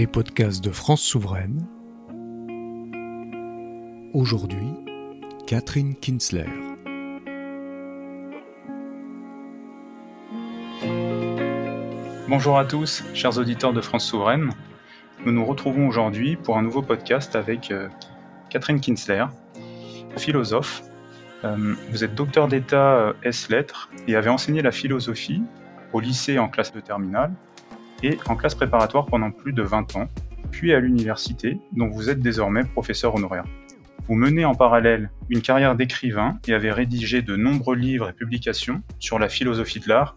les podcasts de France Souveraine. Aujourd'hui, Catherine Kinsler. Bonjour à tous, chers auditeurs de France Souveraine. Nous nous retrouvons aujourd'hui pour un nouveau podcast avec euh, Catherine Kinsler, philosophe. Euh, vous êtes docteur d'État euh, S-Lettres et avez enseigné la philosophie au lycée en classe de terminale et en classe préparatoire pendant plus de 20 ans, puis à l'université, dont vous êtes désormais professeur honoraire. Vous menez en parallèle une carrière d'écrivain et avez rédigé de nombreux livres et publications sur la philosophie de l'art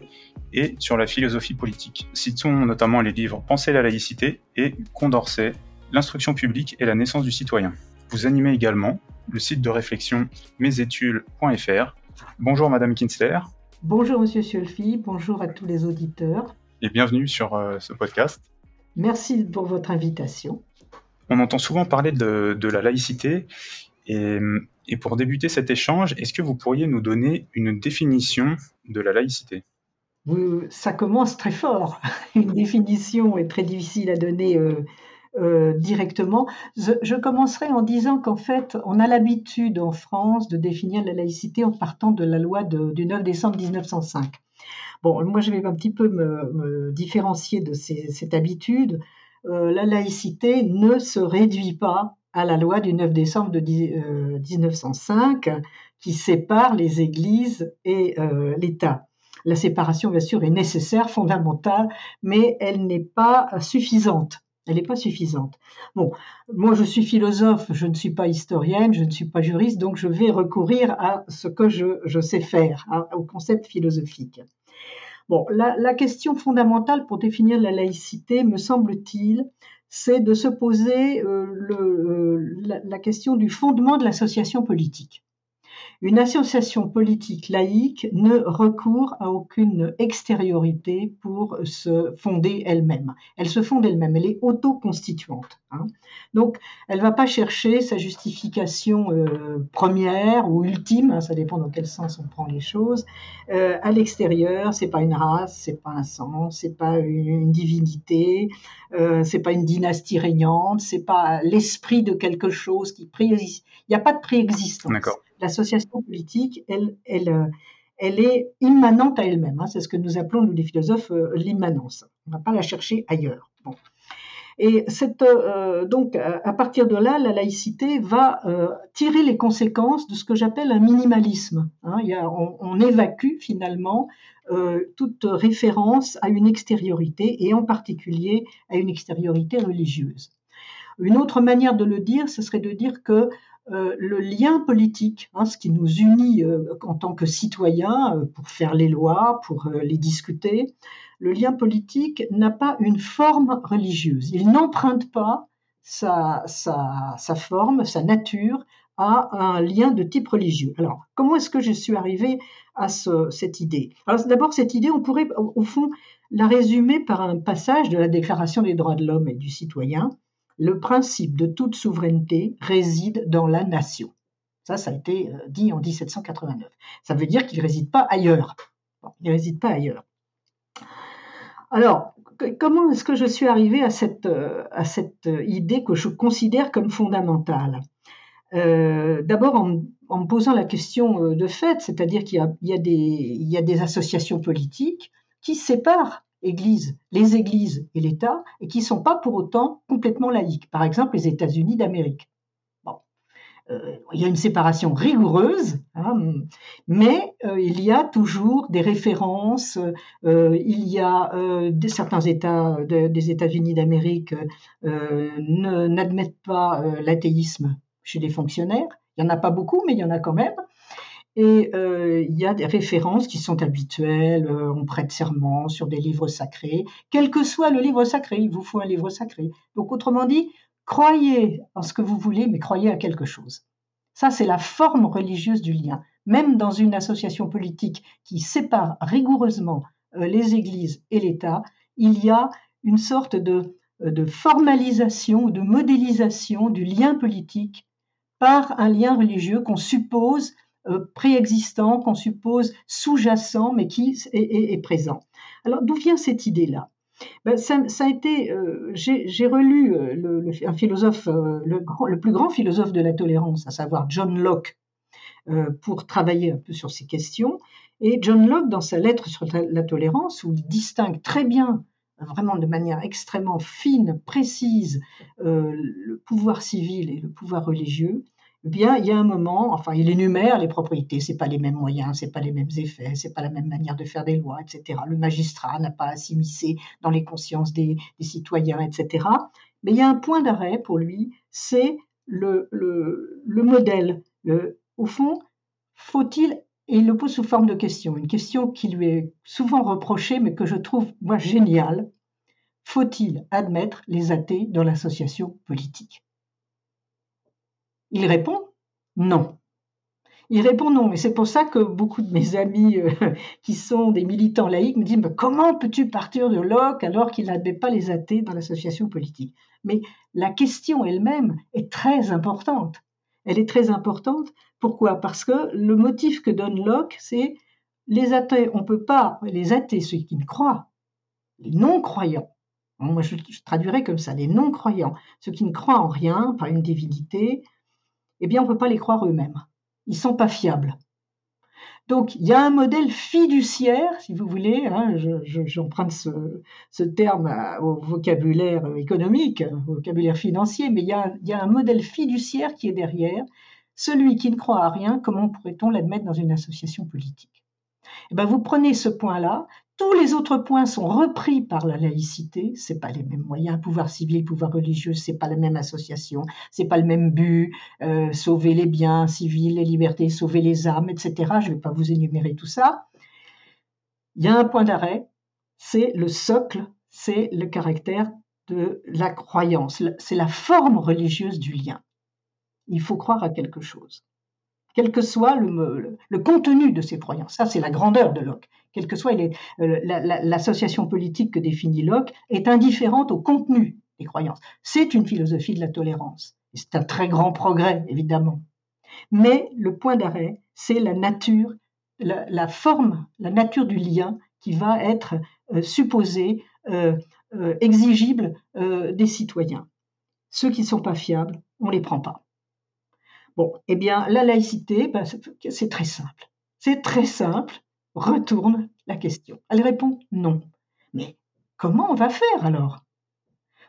et sur la philosophie politique. Citons notamment les livres Penser la laïcité et Condorcet, L'instruction publique et la naissance du citoyen. Vous animez également le site de réflexion mesétudes.fr. Bonjour Madame Kinsler. Bonjour Monsieur Sulfi, bonjour à tous les auditeurs et bienvenue sur euh, ce podcast. Merci pour votre invitation. On entend souvent parler de, la laïcité et, et, pour débuter cet échange, est-ce que vous pourriez nous donner une définition de la laïcité? Ça commence très fort. Une définition est très difficile à donner euh, euh, directement. Je, je, commencerai en disant qu'en fait, on a l'habitude en France de définir la laïcité en partant de la loi de, du 9 décembre 1905. Bon, moi, je vais un petit peu me, différencier de cette habitude. Euh, la laïcité ne se réduit pas à la loi du 9 décembre de 1905 euh, qui sépare les églises et euh, l'État. La séparation, bien sûr, est nécessaire, fondamentale, mais elle n'est pas suffisante. Elle n'est pas suffisante. Bon, moi je suis philosophe, je ne suis pas historienne, je ne suis pas juriste, donc je vais recourir à ce que je, sais faire, hein, au concept philosophique. Bon, la, question fondamentale pour définir la laïcité, me semble-t-il, c'est de se poser euh, le, la, question du fondement de l'association politique. Une association politique laïque ne recourt à aucune extériorité pour se fonder elle-même. Elle se fonde elle-même, elle est autoconstituante. Hein. Donc, elle ne va pas chercher sa justification euh, première ou ultime, hein, ça dépend dans quel sens on prend les choses, euh, à l'extérieur. C'est pas une race, c'est pas un sang, c'est pas une divinité, euh, c'est pas une dynastie régnante, c'est pas l'esprit de quelque chose qui préexiste. Il n'y a pas de préexistence. D'accord l'association politique, elle, elle, euh, elle est immanente à elle-même. Hein. C'est ce que nous appelons, nous les philosophes, euh, l'immanence. On ne va pas la chercher ailleurs. Et cette, euh, donc, à partir de là, la laïcité va tirer les conséquences de ce que j'appelle un minimalisme. Hein. Y a, on, évacue finalement toute référence à une extériorité, et en particulier à une extériorité religieuse. Une autre manière de le dire, ce serait de dire que euh, le lien politique, hein, ce qui nous unit euh, en tant que citoyens euh, pour faire les lois, pour les discuter, le lien politique n'a pas une forme religieuse. Il n'emprunte pas sa, forme, sa nature à un lien de type religieux. Alors, comment est-ce que je suis arrivée à cette idée? Alors, d'abord, cette idée, on pourrait, au fond, la résumer par un passage de la Déclaration des droits de l'homme et du citoyen, le principe de toute souveraineté réside dans la nation. Ça, ça a été euh, dit en 1789. Ça veut dire qu'il ne réside pas ailleurs. il ne réside pas ailleurs. Alors, comment est-ce que je suis arrivée à cette, euh, à cette idée que je considère comme fondamentale? Euh, D'abord en, me posant la question de fait, c'est-à-dire qu'il y, y, a des associations politiques qui séparent Les églises et l'État, et qui ne sont pas pour autant complètement laïques. Par exemple, les États-Unis d'Amérique. Bon. Euh, il y a une séparation rigoureuse, hein, mais euh, il y a toujours des références. Euh, il y a certains États des États-Unis d'Amérique n'admettent pas l'athéisme chez les fonctionnaires. Il n'y en a pas beaucoup, mais il y en a quand même. Et euh, il y a des références qui sont habituelles, euh, on prête serment sur des livres sacrés, quel que soit le livre sacré, il vous faut un livre sacré. Donc autrement dit, croyez en ce que vous voulez, mais croyez à quelque chose. Ça, c'est la forme religieuse du lien. Même dans une association politique qui sépare rigoureusement euh, les églises et l'État, il y a une sorte de, de formalisation ou de modélisation du lien politique par un lien religieux qu'on suppose préexistant, qu'on suppose sous-jacent, mais qui est, présent. Alors d'où vient cette idée-là? Ben, ça, a été. Euh, j'ai relu le, un philosophe, le, le, plus grand philosophe de la tolérance, à savoir John Locke, pour travailler un peu sur ces questions. Et John Locke, dans sa lettre sur la tolérance, où il distingue très bien vraiment de manière extrêmement fine, précise, le pouvoir civil et le pouvoir religieux, bien, il y a un moment, enfin, il énumère les propriétés, c'est pas les mêmes moyens, c'est pas les mêmes effets, c'est pas la même manière de faire des lois, etc. Le magistrat n'a pas à s'immiscer dans les consciences des, citoyens, etc. Mais il y a un point d'arrêt pour lui, c'est le, le, modèle. au fond, faut-il, et il le pose sous forme de question, une question qui lui est souvent reprochée, mais que je trouve, moi, géniale. Faut-il admettre les athées dans l'association politique? Il répond non. Il répond non, et c'est pour ça que beaucoup de mes amis euh, qui sont des militants laïcs me disent comment peux-tu partir de Locke alors qu'il n'admet pas les athées dans l'association politique? Mais la question elle-même est très importante. Elle est très importante. Pourquoi? Parce que le motif que donne Locke, c'est les athées, on peut pas, les athées, ceux qui ne croient, les non-croyants, moi je, je traduirais comme ça, les non-croyants, ceux qui ne croient en rien, pas une divinité, eh bien, on ne peut pas les croire eux-mêmes. Ils ne sont pas fiables. Donc, il y a un modèle fiduciaire, si vous voulez, hein, j'emprunte ce, terme au vocabulaire économique, au vocabulaire financier, mais il y, a, il y a un modèle fiduciaire qui est derrière. Celui qui ne croit à rien, comment pourrait-on l'admettre dans une association politique? Eh ben, Vous prenez ce point-là, tous les autres points sont repris par la laïcité. C'est pas les mêmes moyens, pouvoir civil, pouvoir religieux, c'est pas la même association, c'est pas le même but. Euh, sauver les biens civils, les libertés, sauver les âmes, etc. Je vais pas vous énumérer tout ça. Il y a un point d'arrêt, c'est le socle, c'est le caractère de la croyance, c'est la forme religieuse du lien. Il faut croire à quelque chose quel que soit le, contenu de ces croyances. Ça, c'est la grandeur de Locke. Quelle que soit euh, l'association politique que définit Locke, est indifférente au contenu des croyances. C'est une philosophie de la tolérance. C'est un très grand progrès, évidemment. Mais le point d'arrêt, c'est la nature, la, forme, la nature du lien qui va être euh, supposée, euh, exigible des citoyens. Ceux qui ne sont pas fiables, on ne les prend pas. Bon, eh bien, la laïcité, ben, c'est très simple. C'est très simple. Retourne la question. Elle répond non. Mais comment on va faire alors?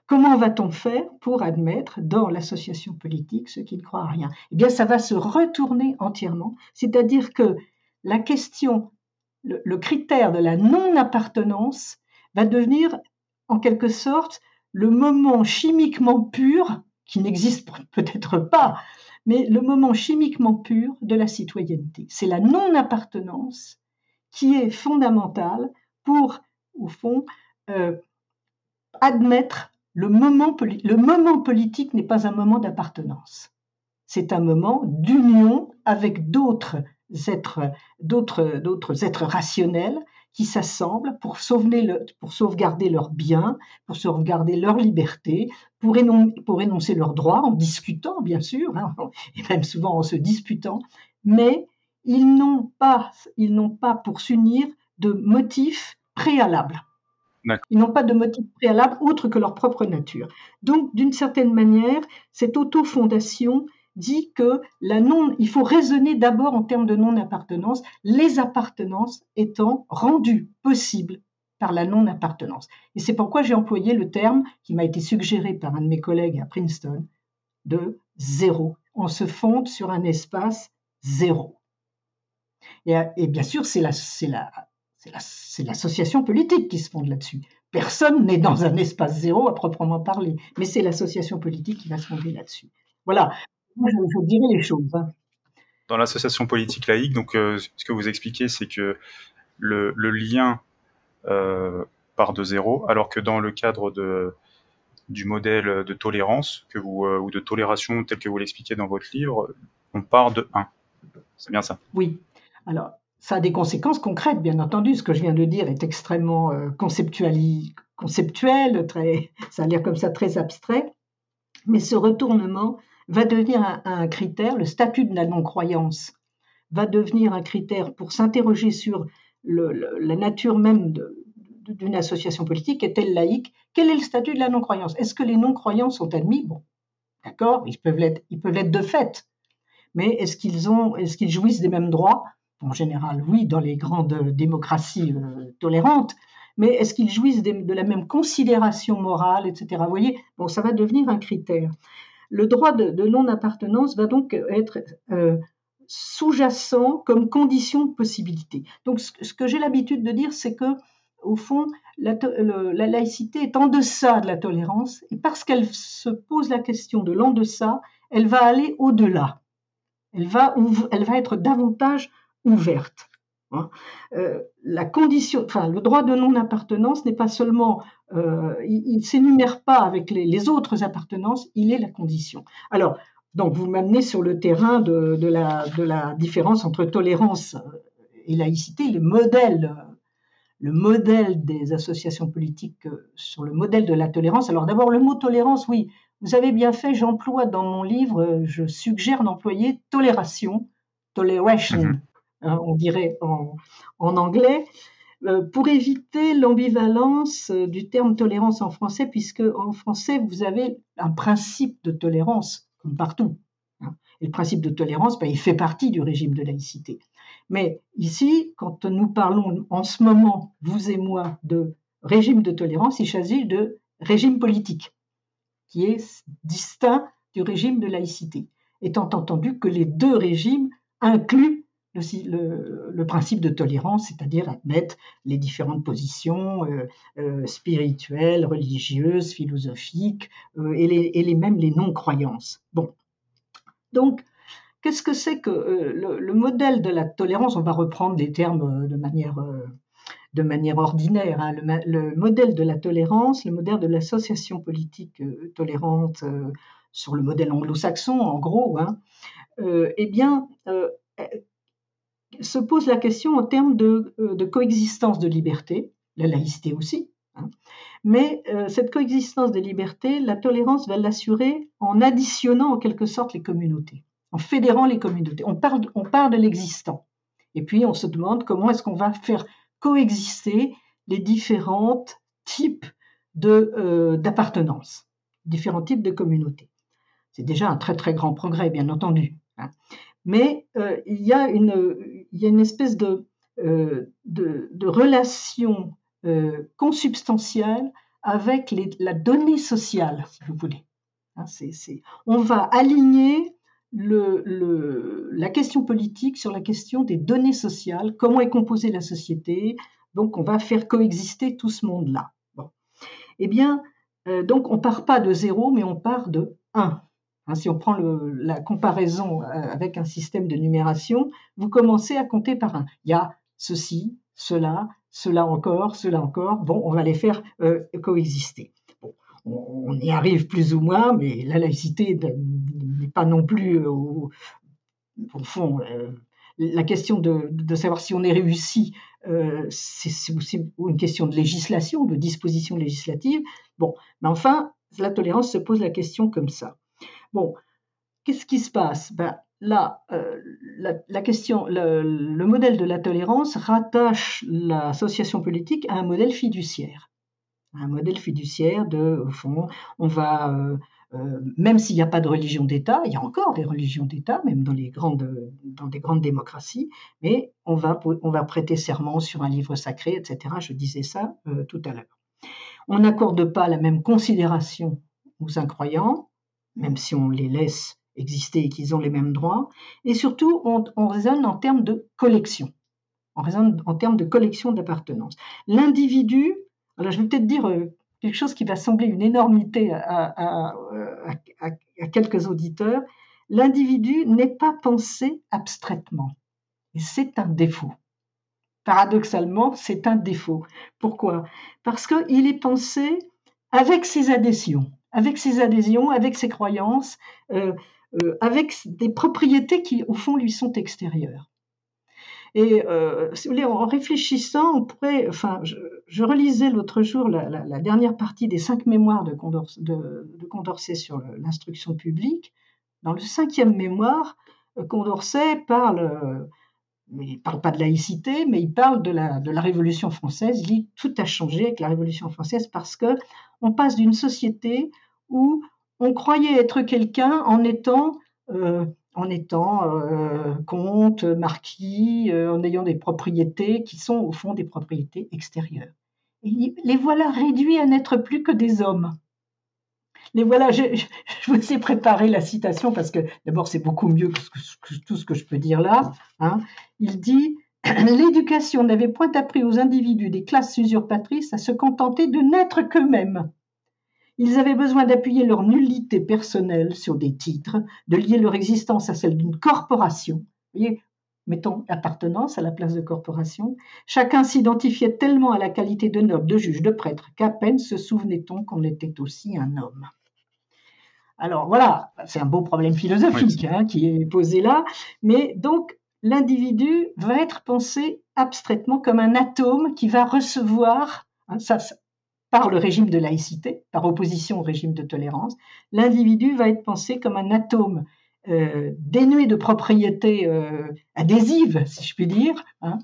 Comment va-t-on faire pour admettre dans l'association politique ceux qui ne croient à rien? Eh bien, ça va se retourner entièrement. C'est-à-dire que la question, le, le critère de la non-appartenance va devenir en quelque sorte le moment chimiquement pur qui n'existe peut-être pas, mais le moment chimiquement pur de la citoyenneté. C'est la non-appartenance qui est fondamentale pour, au fond, euh, admettre le moment, le moment politique n'est pas un moment d'appartenance. C'est un moment d'union avec d'autres êtres, d'autres, d'autres êtres rationnels qui s'assemblent pour, pour, sauvegarder leurs biens, pour sauvegarder leur liberté, pour, énoncer leurs droits en discutant, bien sûr, hein, et même souvent en se disputant, mais ils n'ont pas, ils n'ont pas pour s'unir de motifs préalables. Ils n'ont pas de motifs préalables autres que leur propre nature. Donc, d'une certaine manière, cette autofondation dit que la non, il faut raisonner d'abord en termes de non-appartenance, les appartenances étant rendues possibles par la non-appartenance. Et c'est pourquoi j'ai employé le terme qui m'a été suggéré par un de mes collègues à Princeton de zéro. On se fonde sur un espace zéro. Et, bien sûr, c'est l'association politique qui se fonde là-dessus. Personne n'est dans un espace zéro à proprement parler, mais c'est l'association politique qui va se fonder là-dessus. Voilà, je, dirais les choses. Hein. Dans l'association politique laïque, donc, euh, ce que vous expliquez, c'est que le, lien euh, part de zéro, alors que dans le cadre de, du modèle de tolérance que vous, euh, ou de tolération tel que vous l'expliquez dans votre livre, on part de 1. C'est bien ça Oui. Alors, ça a des conséquences concrètes, bien entendu. Ce que je viens de dire est extrêmement conceptuel, très, ça a l'air comme ça très abstrait. Mais ce retournement va devenir un, critère, le statut de la non-croyance va devenir un critère pour s'interroger sur la nature même d'une association politique est-elle laïque? Quel est le statut de la non-croyance? Est-ce que les non-croyants sont admis? Bon, d'accord, ils peuvent l'être, ils peuvent l'être de fait, mais est-ce qu'ils ont, est-ce qu'ils jouissent des mêmes droits? En général, oui, dans les grandes démocraties euh, tolérantes, mais est-ce qu'ils jouissent de, la même considération morale, etc. Vous voyez, bon, ça va devenir un critère. Le droit de, non-appartenance va donc être euh, sous-jacent comme condition de possibilité. Donc, ce, que j'ai l'habitude de dire, c'est que, au fond, la, laïcité est en deçà de la tolérance, et parce qu'elle se pose la question de l'en deçà, elle va aller au-delà. Elle va être davantage ouverte. Hein. Euh, la condition, enfin, le droit de non-appartenance n'est pas seulement, euh, il ne s'énumère pas avec les, les, autres appartenances, il est la condition. Alors, donc, vous m'amenez sur le terrain de, la, différence entre tolérance et laïcité, le modèle, le modèle des associations politiques sur le modèle de la tolérance. Alors d'abord, le mot tolérance, oui, vous avez bien fait, j'emploie dans mon livre, je suggère d'employer tolération, toleration, mhm. Hein, on dirait en, anglais, euh, pour éviter l'ambivalence du terme tolérance en français, puisque en français, vous avez un principe de tolérance partout. Hein. Et le principe de tolérance, ben, il fait partie du régime de laïcité. Mais ici, quand nous parlons en ce moment, vous et moi, de régime de tolérance, il s'agit de régime politique, qui est distinct du régime de laïcité, étant entendu que les deux régimes incluent le, principe de tolérance, c'est-à-dire admettre les différentes positions euh, euh, spirituelles, religieuses, philosophiques, euh, et, les, et les, même les non-croyances. Bon. Donc, qu'est-ce que c'est que le, modèle de la tolérance? On va reprendre les termes de manière, de manière ordinaire. Hein. le, modèle de la tolérance, le modèle de l'association politique tolérante sur le modèle anglo-saxon, en gros, hein, eh bien, se pose la question en termes de, euh, coexistence de liberté, la laïcité aussi. Hein. Mais euh, cette coexistence de liberté, la tolérance va l'assurer en additionnant en quelque sorte les communautés, en fédérant les communautés. On, parle, on part de l'existant. Et puis on se demande comment est-ce qu'on va faire coexister les différents types euh, d'appartenance, différents types de communautés. C'est déjà un très très grand progrès, bien entendu. Hein mais il, y a une, il y a une espèce de, euh, relation euh, consubstantielle avec la donnée sociale, si vous voulez. Hein, on va aligner la question politique sur la question des données sociales, comment est composée la société, donc on va faire coexister tout ce monde-là. Eh bien, euh, donc on part pas de zéro, mais on part de 1. Hein, si on prend la comparaison euh, avec un système de numération, vous commencez à compter par un. Il y a ceci, cela, cela encore, cela encore. Bon, on va les faire euh, coexister. on, y arrive plus ou moins, mais la laïcité n'est pas non plus euh, au, fond. la question de, savoir si on est réussi, c'est aussi une question de législation, de disposition législative. Bon, mais enfin, la tolérance se pose la question comme ça. Bon, qu'est-ce qui se passe? Ben, Là, euh, la, question, le, modèle de la tolérance rattache l'association politique à un modèle fiduciaire. Un modèle fiduciaire de, au fond, on va, euh, euh, même s'il n'y a pas de religion d'État, il y a encore des religions d'État, même dans, les grandes, dans des grandes démocraties, mais on va, on va prêter serment sur un livre sacré, etc. Je disais ça tout à l'heure. On n'accorde pas la même considération aux incroyants, même si on les laisse exister et qu'ils ont les mêmes droits. Et surtout, on, raisonne en termes de collection. On raisonne en termes de collection d'appartenance. L'individu, alors je vais peut-être dire euh, quelque chose qui va sembler une énormité à, à quelques auditeurs. L'individu n'est pas pensé abstraitement. Et c'est un défaut. Paradoxalement, c'est un défaut. Pourquoi? Parce qu'il est pensé avec ses adhésions avec ses adhésions, avec ses croyances, euh, euh, avec des propriétés qui, au fond, lui sont extérieures. Et euh, si vous voulez, en réfléchissant, on pourrait, enfin, je, relisais l'autre jour la, dernière partie des cinq mémoires de Condorcet, sur l'instruction publique. Dans le cinquième mémoire, Condorcet parle mais il ne parle pas de laïcité, mais il parle de la, de la Révolution française. Il dit tout a changé avec la Révolution française parce que on passe d'une société où on croyait être quelqu'un en étant, euh, en étant euh, comte, marquis, euh, en ayant des propriétés qui sont au fond des propriétés extérieures. Et les voilà réduits à n'être plus que des hommes. Les voilà, je, vous ai préparé la citation parce que d'abord c'est beaucoup mieux que, tout ce que je peux dire là. Hein. Il dit L'éducation n'avait point appris aux individus des classes usurpatrices à se contenter de n'être qu'eux-mêmes. Ils avaient besoin d'appuyer leur nullité personnelle sur des titres, de lier leur existence à celle d'une corporation. Vous voyez, mettons appartenance à la place de corporation. Chacun s'identifiait tellement à la qualité de noble, de juge, de prêtre, qu'à peine se souvenait-on qu'on était aussi un homme. Alors voilà, c'est un beau problème philosophique hein, qui est posé là, mais donc l'individu va être pensé abstraitement comme un atome qui va recevoir, hein, ça, par le régime de laïcité, par opposition au régime de tolérance, l'individu va être pensé comme un atome euh, dénué de propriétés euh, adhésives, si je puis dire, hein,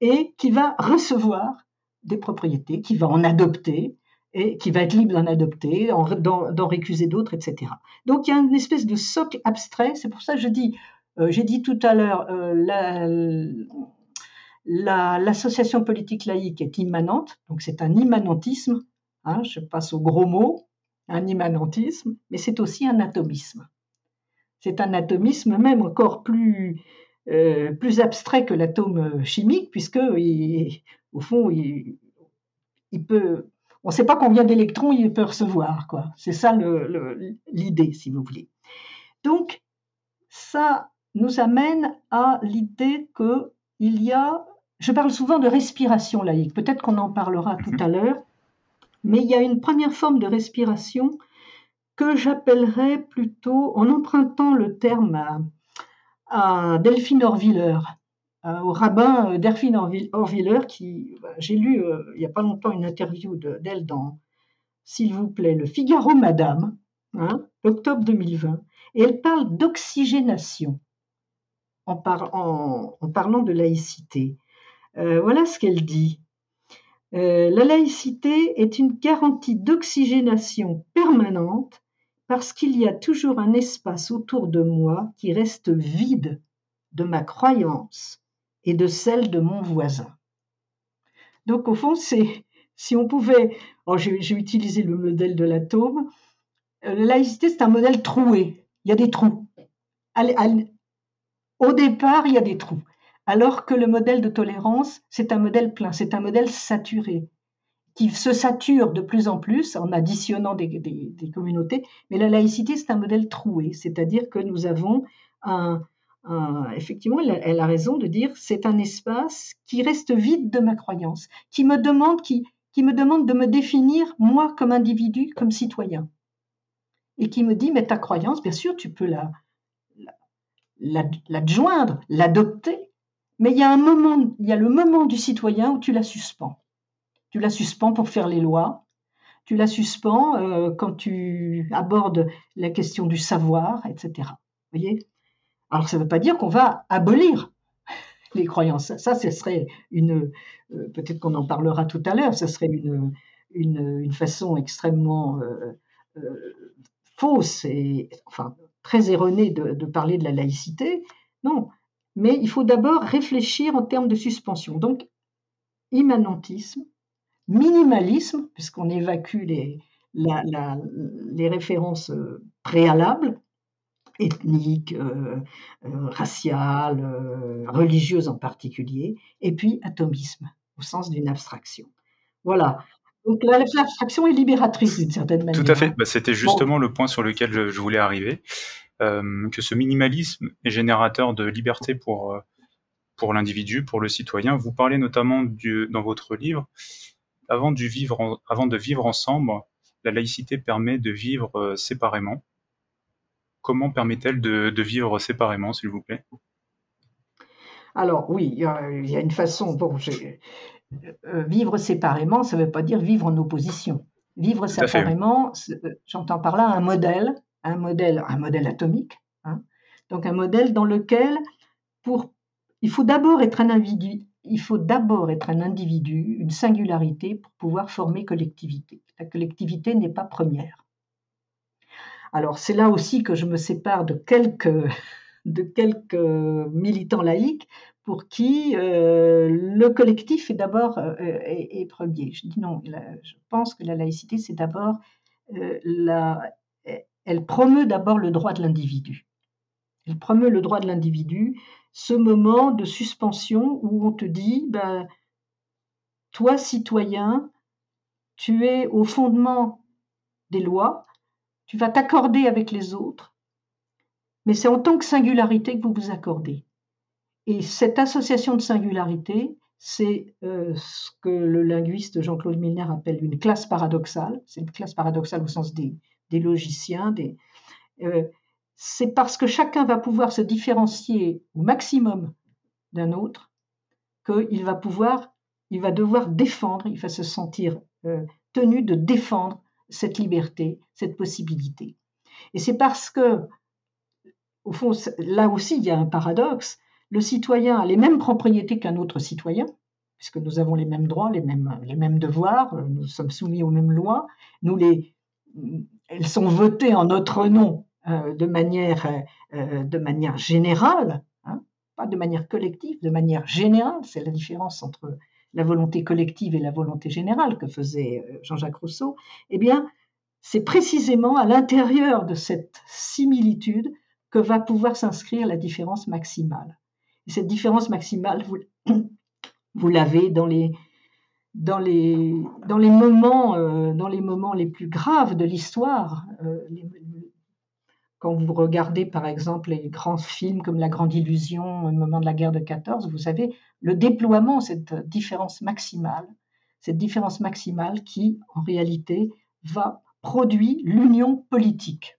et qui va recevoir des propriétés, qui va en adopter, et qui va être libre d'en adopter, d'en récuser d'autres, etc. Donc il y a une espèce de socle abstrait. C'est pour ça que euh, j'ai dit tout à l'heure, l'association politique laïque est immanente, donc c'est un immanentisme Hein, je passe au gros mot, un immanentisme, mais c'est aussi un atomisme. C'est un atomisme même encore plus, euh, plus abstrait que l'atome chimique, puisque au fond, il, peut, on ne sait pas combien d'électrons il peut recevoir. Quoi. C'est ça l'idée, si vous voulez. Donc, ça nous amène à l'idée qu'il y a, je parle souvent de respiration laïque, peut-être qu'on en parlera tout à l'heure, mais il y a une première forme de respiration que j'appellerais plutôt, en empruntant le terme à, Delphine Orviller, au rabbin Delphine Orviller, qui, bah, j'ai lu euh, il n'y a pas longtemps une interview d'elle dans, s'il vous plaît, le Figaro Madame, hein, octobre 2020, et elle parle d'oxygénation en, parlant de laïcité. Euh, voilà ce qu'elle dit. Euh, la laïcité est une garantie d'oxygénation permanente parce qu'il y a toujours un espace autour de moi qui reste vide de ma croyance et de celle de mon voisin. Donc au fond, c'est si on pouvait, oh, j'ai utilisé le modèle de l'atome, euh, la laïcité c'est un modèle troué, il y a des trous. Au départ, il y a des trous. Alors que le modèle de tolérance, c'est un modèle plein, c'est un modèle saturé, qui se sature de plus en plus en additionnant des, communautés. Mais la laïcité, c'est un modèle troué, c'est-à-dire que nous avons un, effectivement, elle a, raison de dire, c'est un espace qui reste vide de ma croyance, qui me demande, qui, qui me demande de me définir moi comme individu, comme citoyen, et qui me dit, mais ta croyance, bien sûr, tu peux la, l'adjoindre, l'adopter, mais il y a un moment, il y a le moment du citoyen où tu la suspends. Tu la suspends pour faire les lois. Tu la suspends euh, quand tu abordes la question du savoir, etc. Voyez? Alors ça ne veut pas dire qu'on va abolir les croyances. Ça, ce serait une. Euh, peut-être qu'on en parlera tout à l'heure. Ce serait une, une, façon extrêmement euh, fausse et enfin très erronée de parler de la laïcité. Non, mais il faut d'abord réfléchir en termes de suspension. Donc, immanentisme, minimalisme, puisqu'on évacue les, les références euh, préalables, ethniques, euh, euh, raciales, religieuses en particulier, et puis atomisme, au sens d'une abstraction. Voilà. Donc l'abstraction est libératrice d'une certaine manière. Tout à fait. Bah, c'était justement le point sur lequel je voulais arriver. Euh, que ce minimalisme est générateur de liberté pour, euh, pour l'individu, pour le citoyen. Vous parlez notamment du, dans votre livre, avant, du vivre avant de vivre ensemble, la laïcité permet de vivre euh, séparément. Comment permet-elle de, de vivre séparément, s'il vous plaît? Alors oui, il y, a, une façon. Bon, vivre séparément, ça ne veut pas dire vivre en opposition. Vivre séparément, j'entends par là un modèle un modèle, un modèle atomique, hein. donc un modèle dans lequel, pour, il faut d'abord être un individu, il faut d'abord être un individu, une singularité pour pouvoir former collectivité. La collectivité n'est pas première. Alors c'est là aussi que je me sépare de quelques, de quelques militants laïcs pour qui euh, le collectif est d'abord euh, est, premier. Je dis non, je pense que la laïcité, c'est d'abord euh, la, elle promeut d'abord le droit de l'individu. Elle promeut le droit de l'individu, ce moment de suspension où on te dit, ben, toi citoyen, tu es au fondement des lois, tu vas t'accorder avec les autres, mais c'est en tant que singularité que vous vous accordez. Et cette association de singularité, c'est euh, ce que le linguiste Jean-Claude Milner appelle une classe paradoxale. C'est une classe paradoxale au sens des, logiciens. Des, euh, c'est parce que chacun va pouvoir se différencier au maximum d'un autre qu'il va pouvoir, il va devoir défendre, il va se sentir euh, tenu de défendre cette liberté, cette possibilité. Et c'est parce que, au fond, là aussi, il y a un paradoxe, le citoyen a les mêmes propriétés qu'un autre citoyen, puisque nous avons les mêmes droits, les mêmes, les mêmes devoirs, nous sommes soumis aux mêmes lois, nous les, elles sont votées en notre nom euh, de, manière, euh, de manière générale, hein, pas de manière collective, de manière générale, c'est la différence entre la volonté collective et la volonté générale que faisait euh, Jean-Jacques Rousseau, eh bien, c'est précisément à l'intérieur de cette similitude que va pouvoir s'inscrire la différence maximale. Cette différence maximale, vous l'avez dans les, dans les, dans les moments, euh, dans les moments les plus graves de l'histoire. Euh, quand vous regardez par exemple les grands films comme La Grande Illusion, au moment de la guerre de 14, vous savez le déploiement, cette différence maximale, cette différence maximale qui en réalité va produire l'union politique.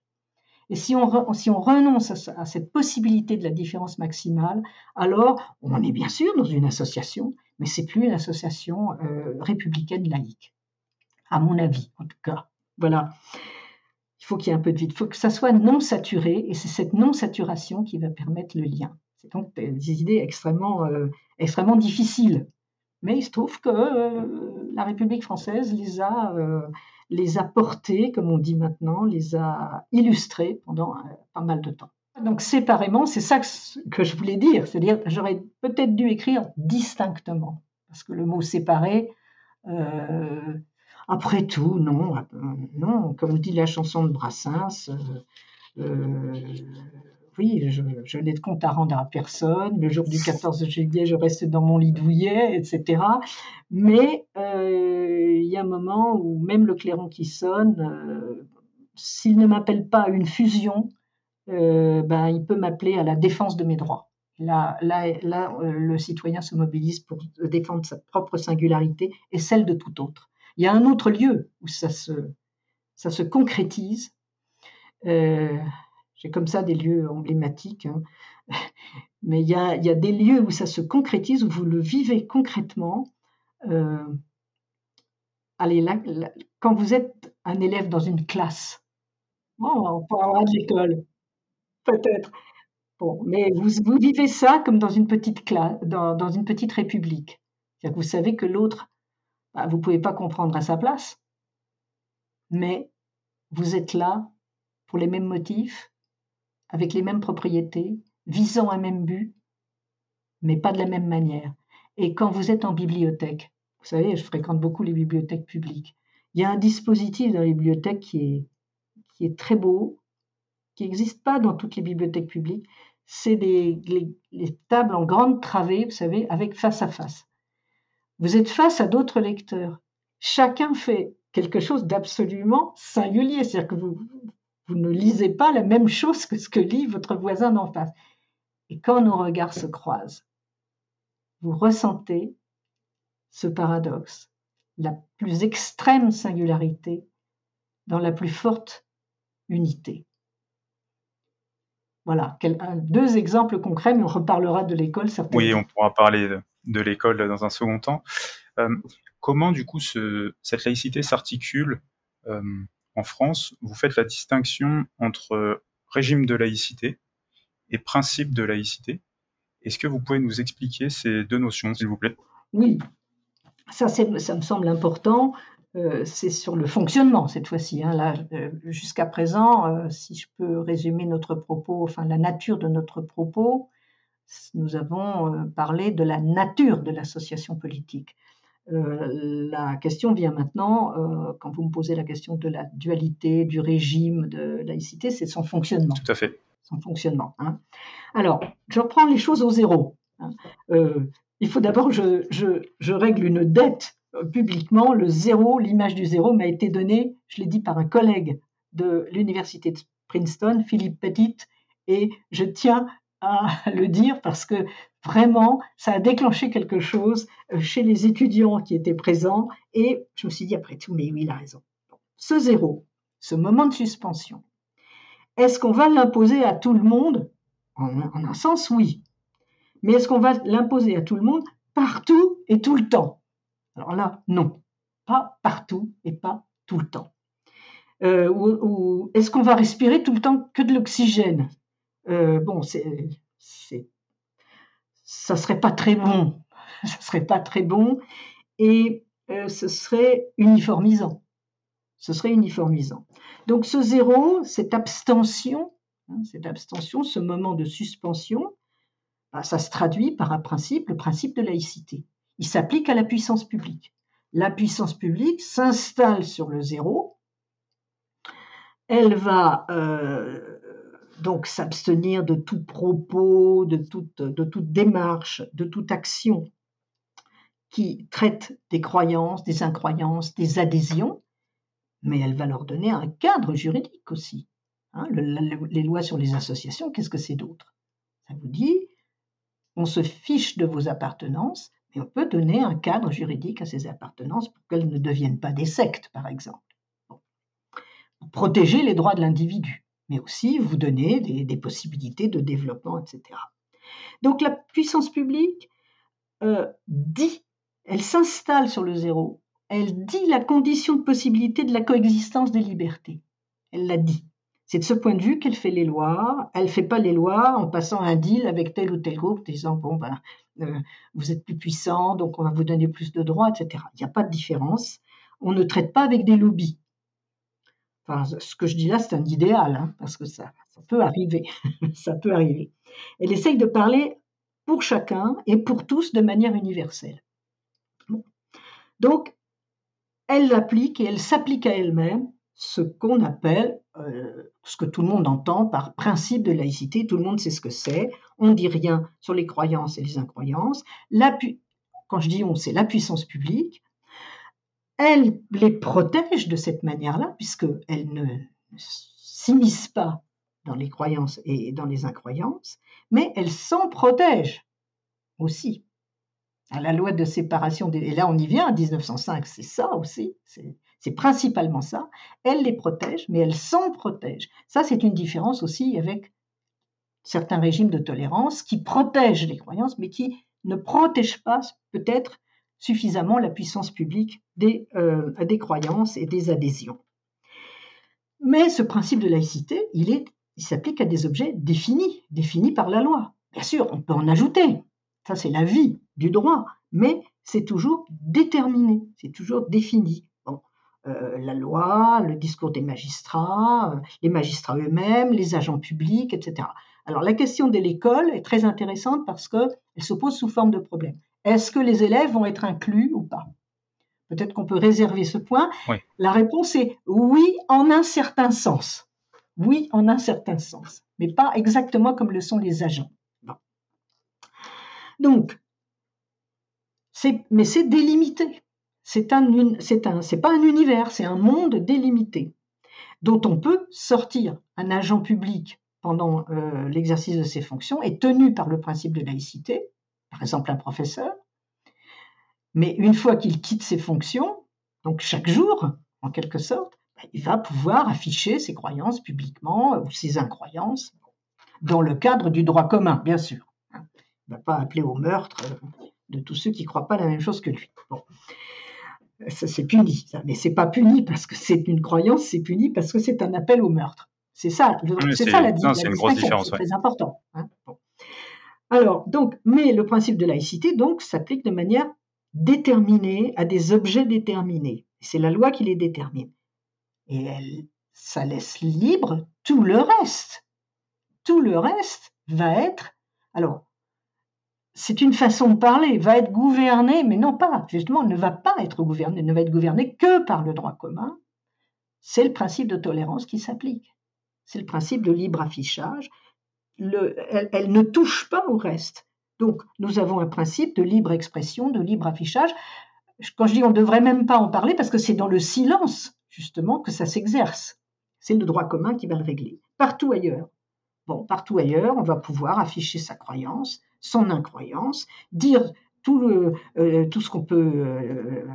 Et si on, si on renonce à, cette possibilité de la différence maximale, alors on est bien sûr dans une association, mais c'est plus une association euh, républicaine laïque, à mon avis en tout cas. Voilà. Il faut qu'il y ait un peu de vide. Il faut que ça soit non saturé, et c'est cette non saturation qui va permettre le lien. C'est donc des idées extrêmement, euh, extrêmement difficiles. Mais il se trouve que euh, la République française les a portés, comme on dit maintenant, les a illustrés pendant euh, pas mal de temps. Donc séparément, c'est ça que je voulais dire, c'est-à-dire j'aurais peut-être dû écrire distinctement, parce que le mot séparé, euh, après tout, non, euh, non, comme dit la chanson de Brassens, oui, je, n'ai de compte à rendre à personne. Le jour du 14 juillet, je reste dans mon lit douillet, etc. Mais euh, il y a un moment où même le clairon qui sonne, euh, s'il ne m'appelle pas une fusion, euh, ben, il peut m'appeler à la défense de mes droits. Là, là, là le citoyen se mobilise pour défendre sa propre singularité et celle de tout autre. Il y a un autre lieu où ça se, ça se concrétise. J'ai comme ça des lieux emblématiques. Hein. Mais il y, a, des lieux où ça se concrétise, où vous le vivez concrètement. Euh, allez, là, quand vous êtes un élève dans une classe, on parlera de l'école, peut-être. Bon, mais vous, vivez ça comme dans une petite classe, dans, une petite république. cest que vous savez que l'autre, bah, vous ne pouvez pas comprendre à sa place, mais vous êtes là pour les mêmes motifs, avec les mêmes propriétés, visant un même but, mais pas de la même manière. Et quand vous êtes en bibliothèque, vous savez, je fréquente beaucoup les bibliothèques publiques, il y a un dispositif dans les bibliothèques qui est, qui est très beau, qui n'existe pas dans toutes les bibliothèques publiques. C'est les, les tables en grande travée, vous savez, avec face à face. Vous êtes face à d'autres lecteurs. Chacun fait quelque chose d'absolument singulier. C'est-à-dire que vous, vous ne lisez pas la même chose que ce que lit votre voisin d'en face. Et quand nos regards se croisent, vous ressentez ce paradoxe, la plus extrême singularité dans la plus forte unité. Voilà, deux exemples concrets, mais on reparlera de l'école certainement. Oui, on pourra parler de, l'école dans un second temps. Euh, comment, du coup, cette laïcité s'articule euh, en France, vous faites la distinction entre régime de laïcité et principe de laïcité. Est-ce que vous pouvez nous expliquer ces deux notions, s'il vous plaît? Oui, ça, ça me semble important. Euh, c'est sur le fonctionnement cette fois-ci. Hein. Là, euh, jusqu'à présent, euh, si je peux résumer notre propos, enfin la nature de notre propos, nous avons parlé de la nature de l'association politique. la question vient maintenant, quand vous me posez la question de la dualité, du régime de laïcité, c'est son fonctionnement. Tout à fait. Son fonctionnement. Hein. Alors, je reprends les choses au zéro. Hein. il faut d'abord que je règle une dette publiquement, le zéro, l'image du zéro m'a été donnée, je l'ai dit par un collègue de l'université de Princeton, Philippe Petit, et je tiens à le dire parce que vraiment, ça a déclenché quelque chose chez les étudiants qui étaient présents, et je me suis dit après tout, mais oui, il a raison. Ce zéro, ce moment de suspension, est-ce qu'on va l'imposer à tout le monde? En, en un sens, oui. Mais est-ce qu'on va l'imposer à tout le monde partout et tout le temps? Alors là, non, pas partout et pas tout le temps. Euh, ou, est-ce qu'on va respirer tout le temps que de l'oxygène? Euh, Bon, c'est, c'est, ça serait pas très bon, ça serait pas très bon, et euh, ce serait uniformisant. Ce serait uniformisant. Donc ce zéro, cette abstention, hein, cette abstention, ce moment de suspension, bah, ça se traduit par un principe, le principe de laïcité il s'applique à la puissance publique. La puissance publique s'installe sur le zéro. Elle va euh, donc s'abstenir de tout propos, de toute, de toute démarche, de toute action qui traite des croyances, des incroyances, des adhésions, mais elle va leur donner un cadre juridique aussi. Hein. les lois sur les associations, qu'est-ce que c'est d'autre? Ça vous dit, on se fiche de vos appartenances, et on peut donner un cadre juridique à ces appartenances pour qu'elles ne deviennent pas des sectes, par exemple. protéger les droits de l'individu, mais aussi vous donner des, possibilités de développement, etc. Donc la puissance publique euh, dit, elle s'installe sur le zéro, elle dit la condition de possibilité de la coexistence des libertés. Elle l'a dit. C'est de ce point de vue qu'elle fait les lois. Elle ne fait pas les lois en passant un deal avec tel ou tel groupe, disant bon ben euh, vous êtes plus puissant, donc on va vous donner plus de droits, etc. Il n'y a pas de différence. On ne traite pas avec des lobbies. Enfin, ce que je dis là, c'est un idéal, hein, parce que ça, peut arriver. ça peut arriver. Elle essaye de parler pour chacun et pour tous de manière universelle. Donc, elle l'applique et elle s'applique à elle-même ce qu'on appelle, euh, ce que tout le monde entend par principe de laïcité, tout le monde sait ce que c'est, on ne dit rien sur les croyances et les incroyances, quand je dis on, c'est la puissance publique, elle les protège de cette manière-là, puisqu'elle ne s'immisce pas dans les croyances et dans les incroyances, mais elle s'en protège aussi. À la loi de séparation, et là on y vient, 1905, c'est ça aussi, c'est c'est principalement ça. Elle les protège, mais elle s'en protège. Ça, c'est une différence aussi avec certains régimes de tolérance qui protègent les croyances, mais qui ne protègent pas peut-être suffisamment la puissance publique des, euh, des croyances et des adhésions. Mais ce principe de laïcité, il, est, il s'applique à des objets définis, définis par la loi. Bien sûr, on peut en ajouter. Ça, c'est la vie du droit, mais c'est toujours déterminé, c'est toujours défini. Euh, la loi, le discours des magistrats, euh, les magistrats eux-mêmes, les agents publics, etc. Alors la question de l'école est très intéressante parce qu'elle se pose sous forme de problème. Est-ce que les élèves vont être inclus ou pas? Peut-être qu'on peut réserver ce point. La réponse est oui en un certain sens. Oui en un certain sens, mais pas exactement comme le sont les agents. Donc, mais c'est délimité c'est un, un, pas un univers, c'est un monde délimité dont on peut sortir. Un agent public pendant euh, l'exercice de ses fonctions est tenu par le principe de laïcité, par exemple un professeur, mais une fois qu'il quitte ses fonctions, donc chaque jour, en quelque sorte, ben, il va pouvoir afficher ses croyances publiquement ou ses incroyances dans le cadre du droit commun, bien sûr. Il ne va pas appeler au meurtre euh, de tous ceux qui ne croient pas la même chose que lui. Bon c'est puni, ça. mais c'est pas puni parce que c'est une croyance, c'est puni parce que c'est un appel au meurtre. C'est ça, c'est ça la, C'est une grosse différence. C'est très important. Hein. Alors, donc, mais le principe de laïcité, donc, s'applique de manière déterminée à des objets déterminés. C'est la loi qui les détermine. Et elle, ça laisse libre tout le reste. Tout le reste va être, alors, c'est une façon de parler, va être gouverné, mais non pas, justement, ne va pas être gouverné, ne va être gouverné que par le droit commun. C'est le principe de tolérance qui s'applique. C'est le principe de libre affichage. elle, ne touche pas au reste. Donc, nous avons un principe de libre expression, de libre affichage. Quand je dis on ne devrait même pas en parler, parce que c'est dans le silence, justement, que ça s'exerce. C'est le droit commun qui va le régler. Partout ailleurs. Bon, partout ailleurs, on va pouvoir afficher sa croyance, son incroyance, dire tout, le, euh, ce qu'on peut, euh,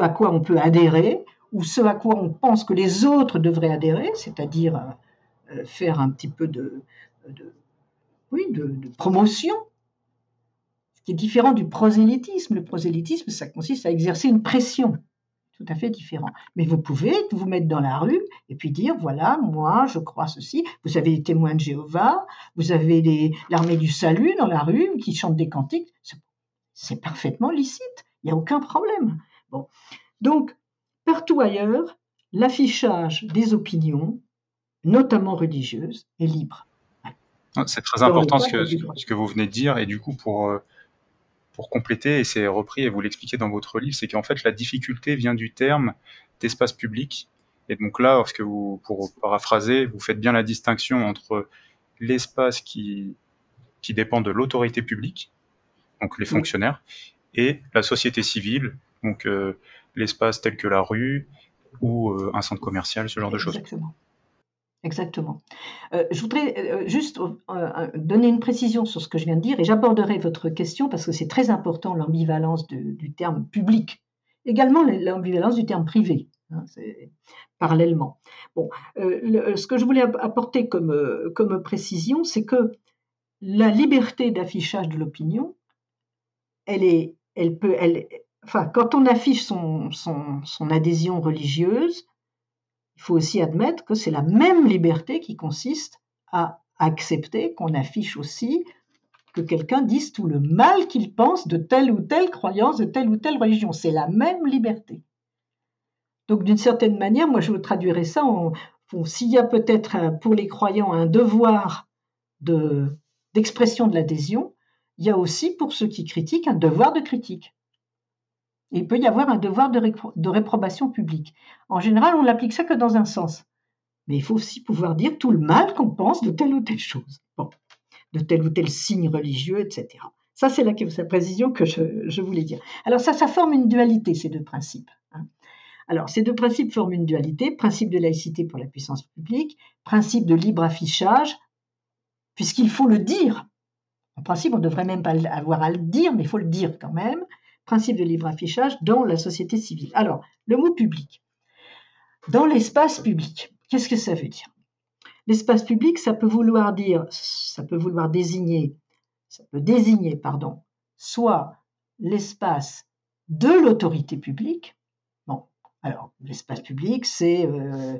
à quoi on peut adhérer, ou ce à quoi on pense que les autres devraient adhérer, c'est-à-dire euh, faire un petit peu de, promotion, ce qui est différent du prosélytisme. Le prosélytisme, ça consiste à exercer une pression tout à fait différent. Mais vous pouvez vous mettre dans la rue et puis dire, voilà, moi, je crois ceci. Vous avez les témoins de Jéhovah, vous avez l'armée du salut dans la rue qui chantent des cantiques. C'est parfaitement licite. Il n'y a aucun problème. Bon. Donc, Partout ailleurs, l'affichage des opinions, notamment religieuses, est libre. Ah, c'est très important ce que, vous venez de dire, et du coup, pour, euh, pour compléter, et c'est repris et vous l'expliquez dans votre livre, c'est qu'en fait, la difficulté vient du terme d'espace public. Et donc là, lorsque vous, pour paraphraser, vous faites bien la distinction entre l'espace qui, qui dépend de l'autorité publique, donc les fonctionnaires, et la société civile, donc euh, l'espace tel que la rue ou euh, un centre commercial, ce genre de choses. Exactement. Euh, je voudrais euh, juste donner une précision sur ce que je viens de dire et j'aborderai votre question parce que c'est très important l'ambivalence du terme public, également l'ambivalence du terme privé, hein, parallèlement. Bon, ce que je voulais apporter comme, comme précision, c'est que la liberté d'affichage de l'opinion, elle elle peut, elle, enfin, quand on affiche son, son, adhésion religieuse, il faut aussi admettre que c'est la même liberté qui consiste à accepter qu'on affiche aussi que quelqu'un dise tout le mal qu'il pense de telle ou telle croyance, de telle ou telle religion. C'est la même liberté. Donc d'une certaine manière, moi je traduirais ça en, s'il y a peut-être pour les croyants un devoir d'expression de l'adhésion, il y a aussi pour ceux qui critiquent un devoir de critique il peut y avoir un devoir de, réprobation publique. En général, on n'applique ça que dans un sens. Mais il faut aussi pouvoir dire tout le mal qu'on pense de telle ou telle chose, de tel ou tel signe religieux, etc. Ça, c'est la, précision que je, voulais dire. Alors ça, ça forme une dualité, ces deux principes. Hein. Alors, ces deux principes forment une dualité, principe de laïcité pour la puissance publique, principe de libre affichage, puisqu'il faut le dire. En principe, on ne devrait même pas avoir à le dire, mais il faut le dire quand même principe de libre affichage dans la société civile. Alors, le mot public. Dans l'espace public, qu'est-ce que ça veut dire? L'espace public, ça peut vouloir dire, ça peut vouloir désigner, ça peut désigner, pardon, soit l'espace de l'autorité publique. Bon, alors l'espace public, c'est euh,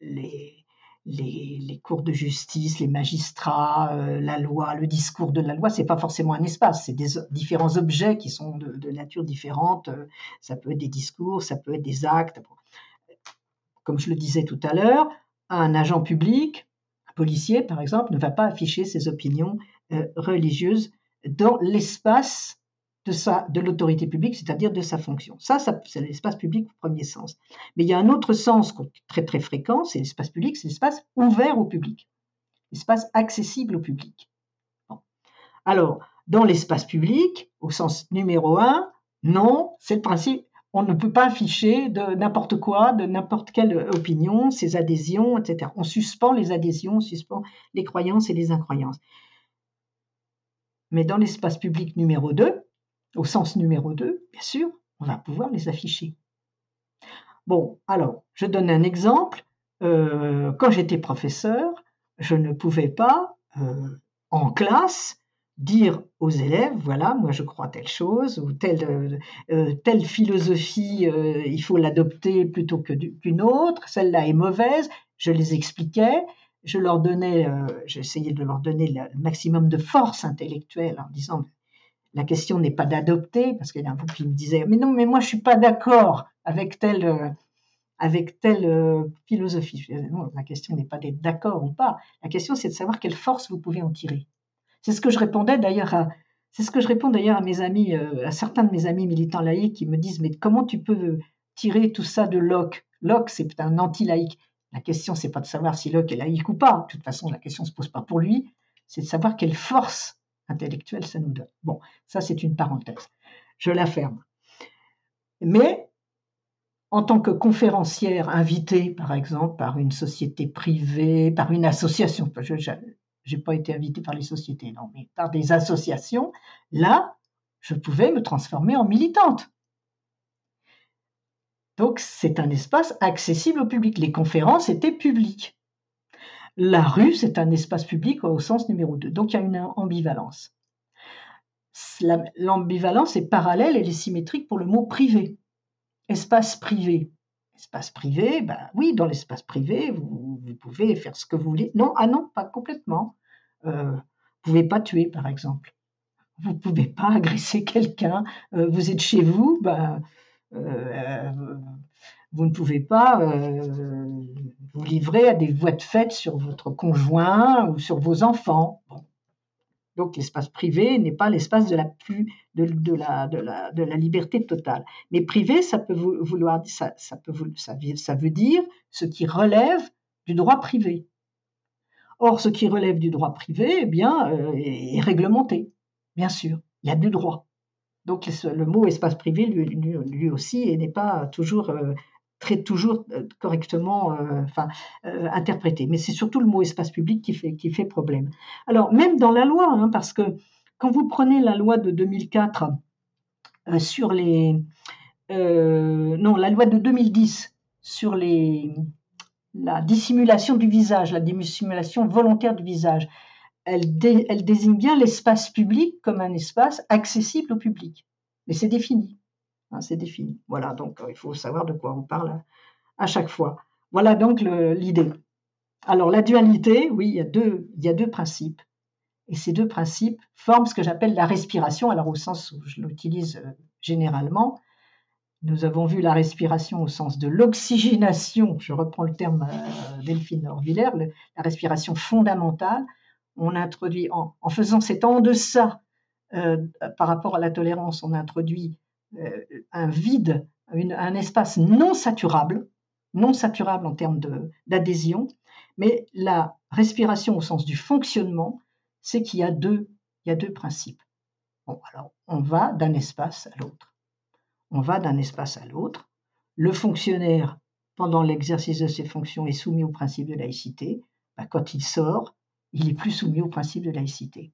les, les, cours de justice, les magistrats, euh, la loi, le discours de la loi, c'est pas forcément un espace, c'est des différents objets qui sont de, nature différente. Euh, ça peut être des discours, ça peut être des actes. Comme je le disais tout à l'heure, un agent public, un policier par exemple, ne va pas afficher ses opinions euh, religieuses dans l'espace de, de l'autorité publique, c'est-à-dire de sa fonction. Ça, c'est l'espace public au premier sens. Mais il y a un autre sens très très fréquent, c'est l'espace public, c'est l'espace ouvert au public, l'espace accessible au public. Alors, dans l'espace public, au sens numéro un, non, c'est le principe, on ne peut pas afficher de n'importe quoi, de n'importe quelle opinion, ses adhésions, etc. On suspend les adhésions, on suspend les croyances et les incroyances. Mais dans l'espace public numéro 2, au sens numéro 2, bien sûr, on va pouvoir les afficher. Bon, alors, je donne un exemple. Euh, quand j'étais professeur, je ne pouvais pas, euh, en classe, dire aux élèves, voilà, moi je crois telle chose, ou telle, euh, telle philosophie, il faut l'adopter plutôt qu'une autre, celle-là est mauvaise, je les expliquais, je leur donnais, j'essayais de leur donner le maximum de force intellectuelle en disant la question n'est pas d'adopter, parce qu'il y a beaucoup qui me disaient mais non, mais moi je suis pas d'accord avec telle, euh, avec telle euh, philosophie. non, la question n'est pas d'être d'accord ou pas. La question c'est de savoir quelle force vous pouvez en tirer. C'est ce que je répondais d'ailleurs à, c'est ce que je réponds d'ailleurs à mes amis, à certains de mes amis militants laïcs qui me disent mais comment tu peux tirer tout ça de Locke? Locke c'est un anti-laïque. La question, c'est pas de savoir si Locke est laïque ou pas. De toute façon, la question se pose pas pour lui. C'est de savoir quelle force intellectuelle ça nous donne. Bon, ça, c'est une parenthèse. Je la ferme. Mais, en tant que conférencière invitée, par exemple, par une société privée, par une association, je n'ai pas été invitée par les sociétés, non, mais par des associations, là, je pouvais me transformer en militante. Donc c'est un espace accessible au public. Les conférences étaient publiques. La rue, c'est un espace public au sens numéro 2. Donc il y a une ambivalence. L'ambivalence est parallèle, elle est symétrique pour le mot privé. Espace privé. Espace privé, ben oui, dans l'espace privé, vous, pouvez faire ce que vous voulez. Non, ah non, pas complètement. Euh, vous ne pouvez pas tuer, par exemple. Vous ne pouvez pas agresser quelqu'un. Euh, vous êtes chez vous, ben, euh, vous ne pouvez pas vous livrer à des voies de fait sur votre conjoint ou sur vos enfants. Donc l'espace privé n'est pas l'espace de la de, la, liberté totale. Mais privé, ça peut vouloir ça, ça peut ça, ça veut dire ce qui relève du droit privé. Or, ce qui relève du droit privé, eh bien, euh, est réglementé, bien sûr. Il y a du droit. Donc le mot espace privé, lui, aussi, n'est pas toujours euh, très toujours euh, correctement euh, enfin, interprété. Mais c'est surtout le mot espace public qui fait, qui fait problème. Alors même dans la loi, hein, parce que quand vous prenez la loi de 2004 sur les... non, la loi de 2010 sur les, la dissimulation du visage, la dissimulation volontaire du visage, elle, désigne bien l'espace public comme un espace accessible au public. Mais c'est défini. Hein, c'est défini. Voilà, donc euh, il faut savoir de quoi on parle à chaque fois. Voilà donc l'idée. Alors la dualité, oui, il y, a deux, il y a deux principes. Et ces deux principes forment ce que j'appelle la respiration, alors au sens où je l'utilise euh, généralement. Nous avons vu la respiration au sens de l'oxygénation, je reprends le terme euh, Delphine Orviller, la respiration fondamentale, on introduit, en, faisant cet en deçà euh, par rapport à la tolérance, on introduit un vide, un espace non saturable, non saturable en termes d'adhésion, mais la respiration au sens du fonctionnement, c'est qu'il y a deux, y a deux principes. Bon, alors on va d'un espace à l'autre. On va d'un espace à l'autre. Le fonctionnaire, pendant l'exercice de ses fonctions, est soumis au principe de laïcité. Bah, quand il sort, il est plus soumis au principe de laïcité.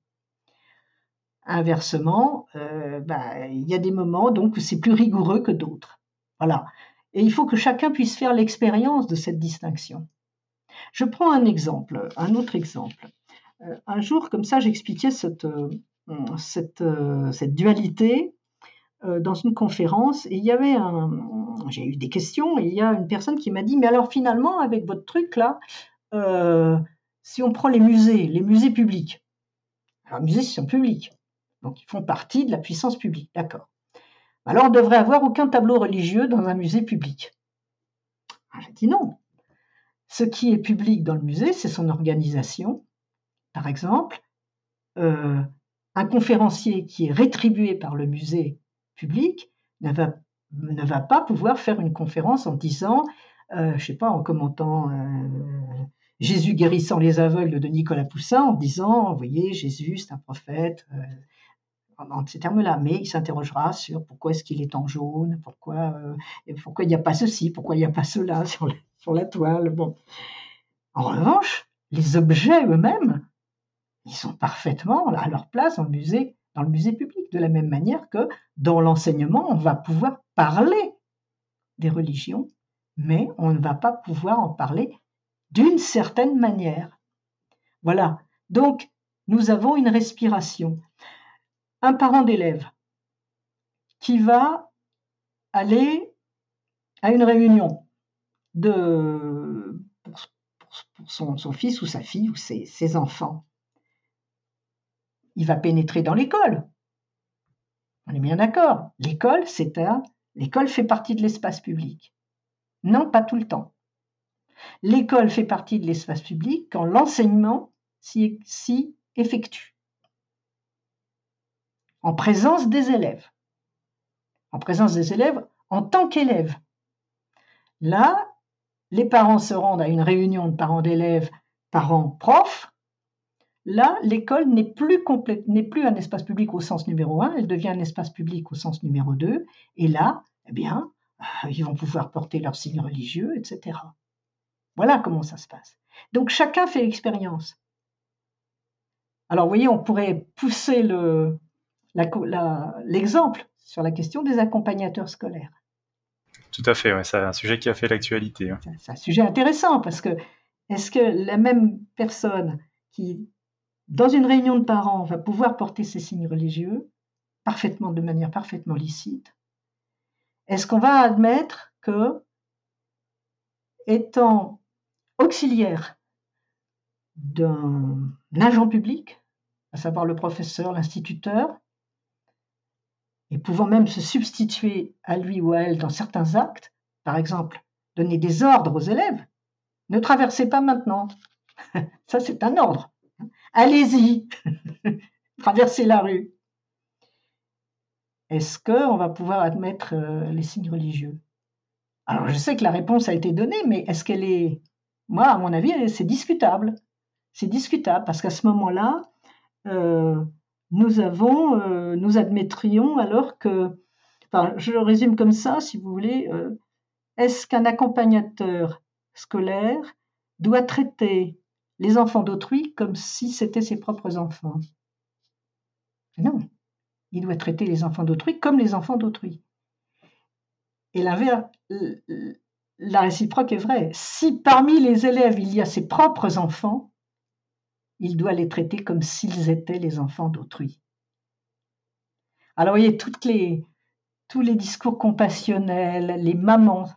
Inversement, euh, bah, il y a des moments donc où c'est plus rigoureux que d'autres. Voilà. Et il faut que chacun puisse faire l'expérience de cette distinction. Je prends un exemple, un autre exemple. Euh, un jour, comme ça, j'expliquais cette, euh, dualité dans une conférence et il y avait un, j'ai eu des questions il y a une personne qui m'a dit mais alors finalement avec votre truc là, si on prend les musées, les musées publics, alors musées sont publics, donc ils font partie de la puissance publique, d'accord. Alors on devrait avoir aucun tableau religieux dans un musée public? Ah, j'ai dit non. Ce qui est public dans le musée, c'est son organisation. Par exemple, euh, un conférencier qui est rétribué par le musée public ne va, ne va pas pouvoir faire une conférence en disant, euh, je ne sais pas, en commentant euh, Jésus guérissant les aveugles de Nicolas Poussin en disant, vous voyez, Jésus, c'est un prophète, en ces termes-là, mais il s'interrogera sur pourquoi est-ce qu'il est en jaune, pourquoi, euh, pourquoi il n'y a pas ceci, pourquoi il n'y a pas cela sur la, toile. Bon. En revanche, les objets eux-mêmes, ils sont parfaitement à leur place dans musée, dans le musée public, de la même manière que dans l'enseignement, on va pouvoir parler des religions, mais on ne va pas pouvoir en parler d'une certaine manière. Voilà. Donc, nous avons une respiration. Un parent d'élève qui va aller à une réunion pour, son, fils ou sa fille ou ses, enfants. Il va pénétrer dans l'école. On est bien d'accord. L'école, c'est un. L'école fait partie de l'espace public. Non, pas tout le temps. L'école fait partie de l'espace public quand l'enseignement s'y effectue. En présence des élèves. En présence des élèves en tant qu'élèves. Là, les parents se rendent à une réunion de parents d'élèves, parents-profs. Là, l'école n'est plus, n'est plus un espace public au sens numéro un, elle devient un espace public au sens numéro deux. Et là, eh bien, euh, ils vont pouvoir porter leurs signes religieux, etc. Voilà comment ça se passe. Donc chacun fait l'expérience. Alors vous voyez, on pourrait pousser l'exemple sur la question des accompagnateurs scolaires. Tout à fait, c'est un sujet qui a fait l'actualité. Hein. C'est un sujet intéressant parce que est-ce que la même personne qui, dans une réunion de parents, va pouvoir porter ses signes religieux parfaitement, de manière parfaitement licite, est-ce qu'on va admettre que, étant auxiliaire d'un agent public, à savoir le professeur, l'instituteur, et pouvant même se substituer à lui ou à elle dans certains actes, par exemple donner des ordres aux élèves, ne traversez pas maintenant. Ça, c'est un ordre. Allez-y, traversez la rue. Est-ce qu'on va pouvoir admettre euh, les signes religieux? Alors, je sais que la réponse a été donnée, mais est-ce qu'elle est... Moi, à mon avis, c'est discutable. C'est discutable parce qu'à ce moment-là, euh, nous avons, euh, nous admettrions alors que, enfin, je le résume comme ça, si vous voulez, euh, est-ce qu'un accompagnateur scolaire doit traiter les enfants d'autrui comme si c'était ses propres enfants? Non, il doit traiter les enfants d'autrui comme les enfants d'autrui. Et l'inverse, la réciproque est vraie. Si parmi les élèves il y a ses propres enfants, il doit les traiter comme s'ils étaient les enfants d'autrui. Alors, vous voyez, toutes les, tous les discours compassionnels, les mamans,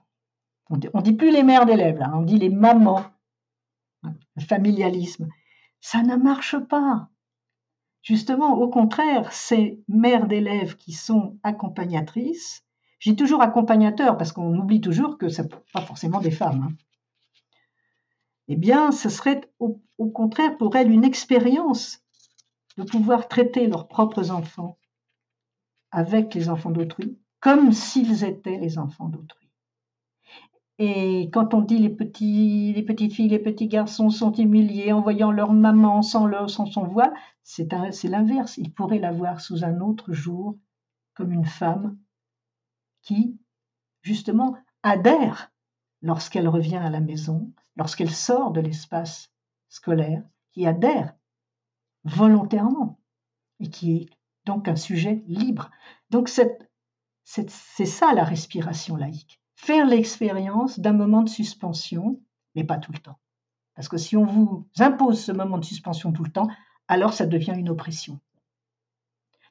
on dit, dit plus les mères d'élèves, là, on dit les mamans, le familialisme, ça ne marche pas. Justement, au contraire, ces mères d'élèves qui sont accompagnatrices, j'ai toujours accompagnateur parce qu'on oublie toujours que ce pas forcément des femmes. Hein eh bien, ce serait au, contraire pour elles une expérience de pouvoir traiter leurs propres enfants avec les enfants d'autrui, comme s'ils étaient les enfants d'autrui. Et quand on dit les, petites filles, les petits garçons sont humiliés en voyant leur maman sans, son voile, c'est l'inverse. Ils pourraient la voir sous un autre jour comme une femme qui, justement, adhère lorsqu'elle revient à la maison, lorsqu'elle sort de l'espace scolaire, qui adhère volontairement et qui est donc un sujet libre. Donc c'est ça la respiration laïque. Faire l'expérience d'un moment de suspension, mais pas tout le temps. Parce que si on vous impose ce moment de suspension tout le temps, alors ça devient une oppression.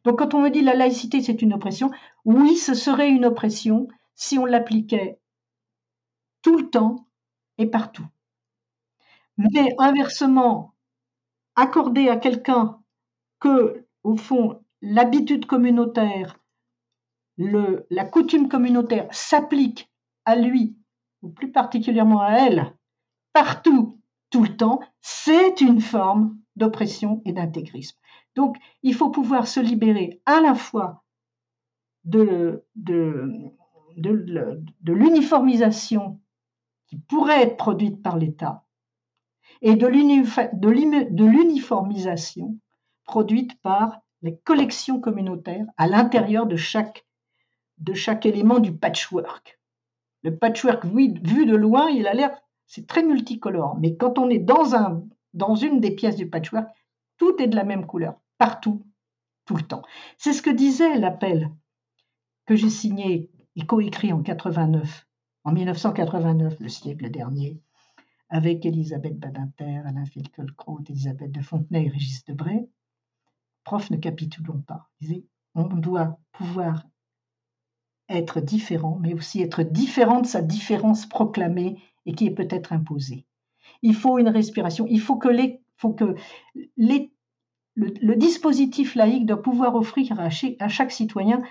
Donc quand on me dit la laïcité c'est une oppression, oui, ce serait une oppression si on l'appliquait tout le temps partout. Mais inversement, accorder à quelqu'un que, au fond, l'habitude communautaire, la coutume communautaire s'applique à lui, ou plus particulièrement à elle, partout, tout le temps, c'est une forme d'oppression et d'intégrisme. Donc, il faut pouvoir se libérer à la fois de, de, de l'uniformisation qui pourrait être produite par l'État et de l'uniformisation produite par les collections communautaires à l'intérieur de chaque, élément du patchwork. Le patchwork vu, de loin, il a l'air, c'est très multicolore, mais quand on est dans une des pièces du patchwork, tout est de la même couleur, partout, tout le temps. C'est ce que disait l'appel que j'ai signé et coécrit en 89 en 1989, le siècle dernier, avec Elisabeth Badinter, Alain Finkielkraut, Elisabeth de Fontenay et Régis Debray, prof, ne capitulons pas. on doit pouvoir être différent, mais aussi être différent de sa différence proclamée et qui est peut-être imposée. il faut une respiration, il faut que, les, faut que les, le, dispositif laïque doit pouvoir offrir à, à chaque citoyen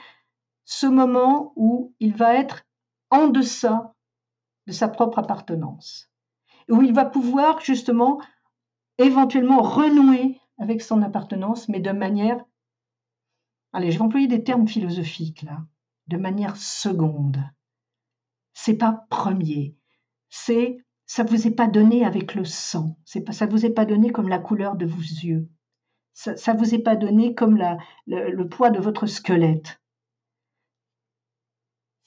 ce moment où il va être en deçà de sa propre appartenance, où il va pouvoir justement éventuellement renouer avec son appartenance, mais de manière, allez, je vais employer des termes philosophiques là, de manière seconde. C'est pas premier, c'est ça vous est pas donné avec le sang, c'est pas ça vous est pas donné comme la couleur de vos yeux, ça, ça vous est pas donné comme la, le poids de votre squelette.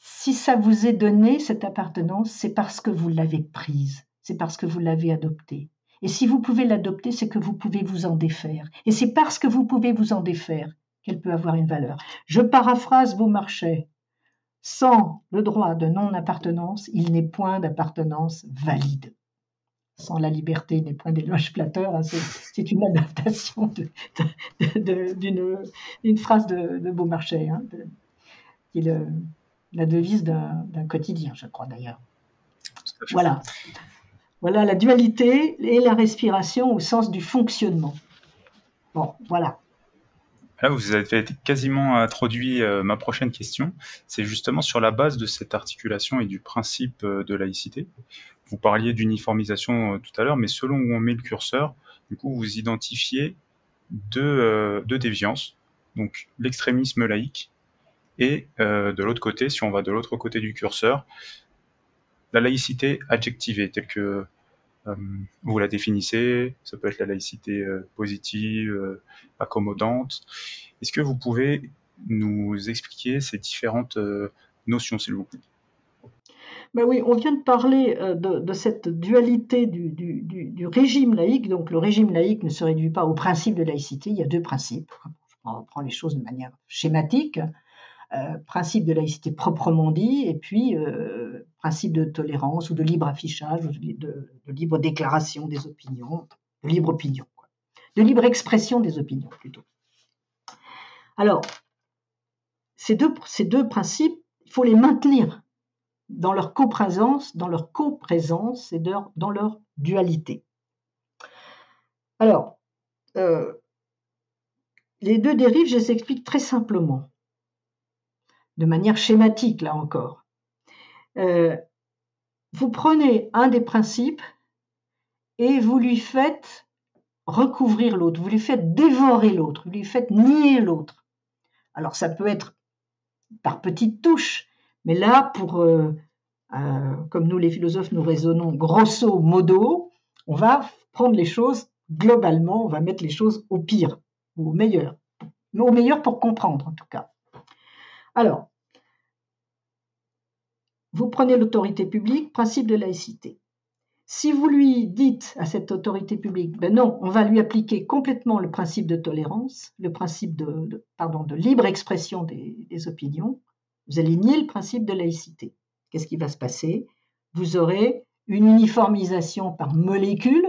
Si ça vous est donné cette appartenance, c'est parce que vous l'avez prise, c'est parce que vous l'avez adoptée. Et si vous pouvez l'adopter, c'est que vous pouvez vous en défaire. Et c'est parce que vous pouvez vous en défaire qu'elle peut avoir une valeur. Je paraphrase Beaumarchais. Sans le droit de non-appartenance, il n'est point d'appartenance valide. Sans la liberté n'est point d'éloge flatteur. Hein, c'est une adaptation d'une phrase de, Beaumarchais, hein, la devise d'un quotidien, je crois d'ailleurs. Voilà. Voilà la dualité et la respiration au sens du fonctionnement. Bon, voilà. Là, vous avez quasiment introduit euh, ma prochaine question. C'est justement sur la base de cette articulation et du principe euh, de laïcité. Vous parliez d'uniformisation euh, tout à l'heure, mais selon où on met le curseur, du coup, vous identifiez deux, deux déviances. Donc, l'extrémisme laïque et de l'autre côté, si on va de l'autre côté du curseur, la laïcité adjectivée, telle que euh, vous la définissez, ça peut être la laïcité euh, positive, euh, accommodante. Est-ce que vous pouvez nous expliquer ces différentes notions, s'il vous plaît? Ben oui, on vient de parler de, cette dualité du, du, régime laïque. Donc le régime laïque ne se réduit pas au principe de laïcité, il y a deux principes. On prend les choses de manière schématique. Euh, principe de laïcité proprement dit, et puis euh, principe de tolérance ou de libre affichage, de, libre déclaration des opinions, de libre opinion, de libre expression des opinions plutôt. Alors, ces deux, principes, il faut les maintenir dans leur coprésence, dans leur coprésence et dans leur dualité. Alors, euh, les deux dérives, je les explique très simplement de manière schématique, là encore. Euh, vous prenez un des principes et vous lui faites recouvrir l'autre, vous lui faites dévorer l'autre, vous lui faites nier l'autre. Alors ça peut être par petites touches, mais là, pour, euh, euh, comme nous les philosophes, nous raisonnons grosso modo, on va prendre les choses globalement, on va mettre les choses au pire ou au meilleur, mais au meilleur pour comprendre en tout cas. Alors, vous prenez l'autorité publique, principe de laïcité. Si vous lui dites à cette autorité publique, ben non, on va lui appliquer complètement le principe de tolérance, le principe de, libre expression des, des, opinions, vous allez nier le principe de laïcité. Qu'est-ce qui va se passer? Vous aurez une uniformisation par molécule.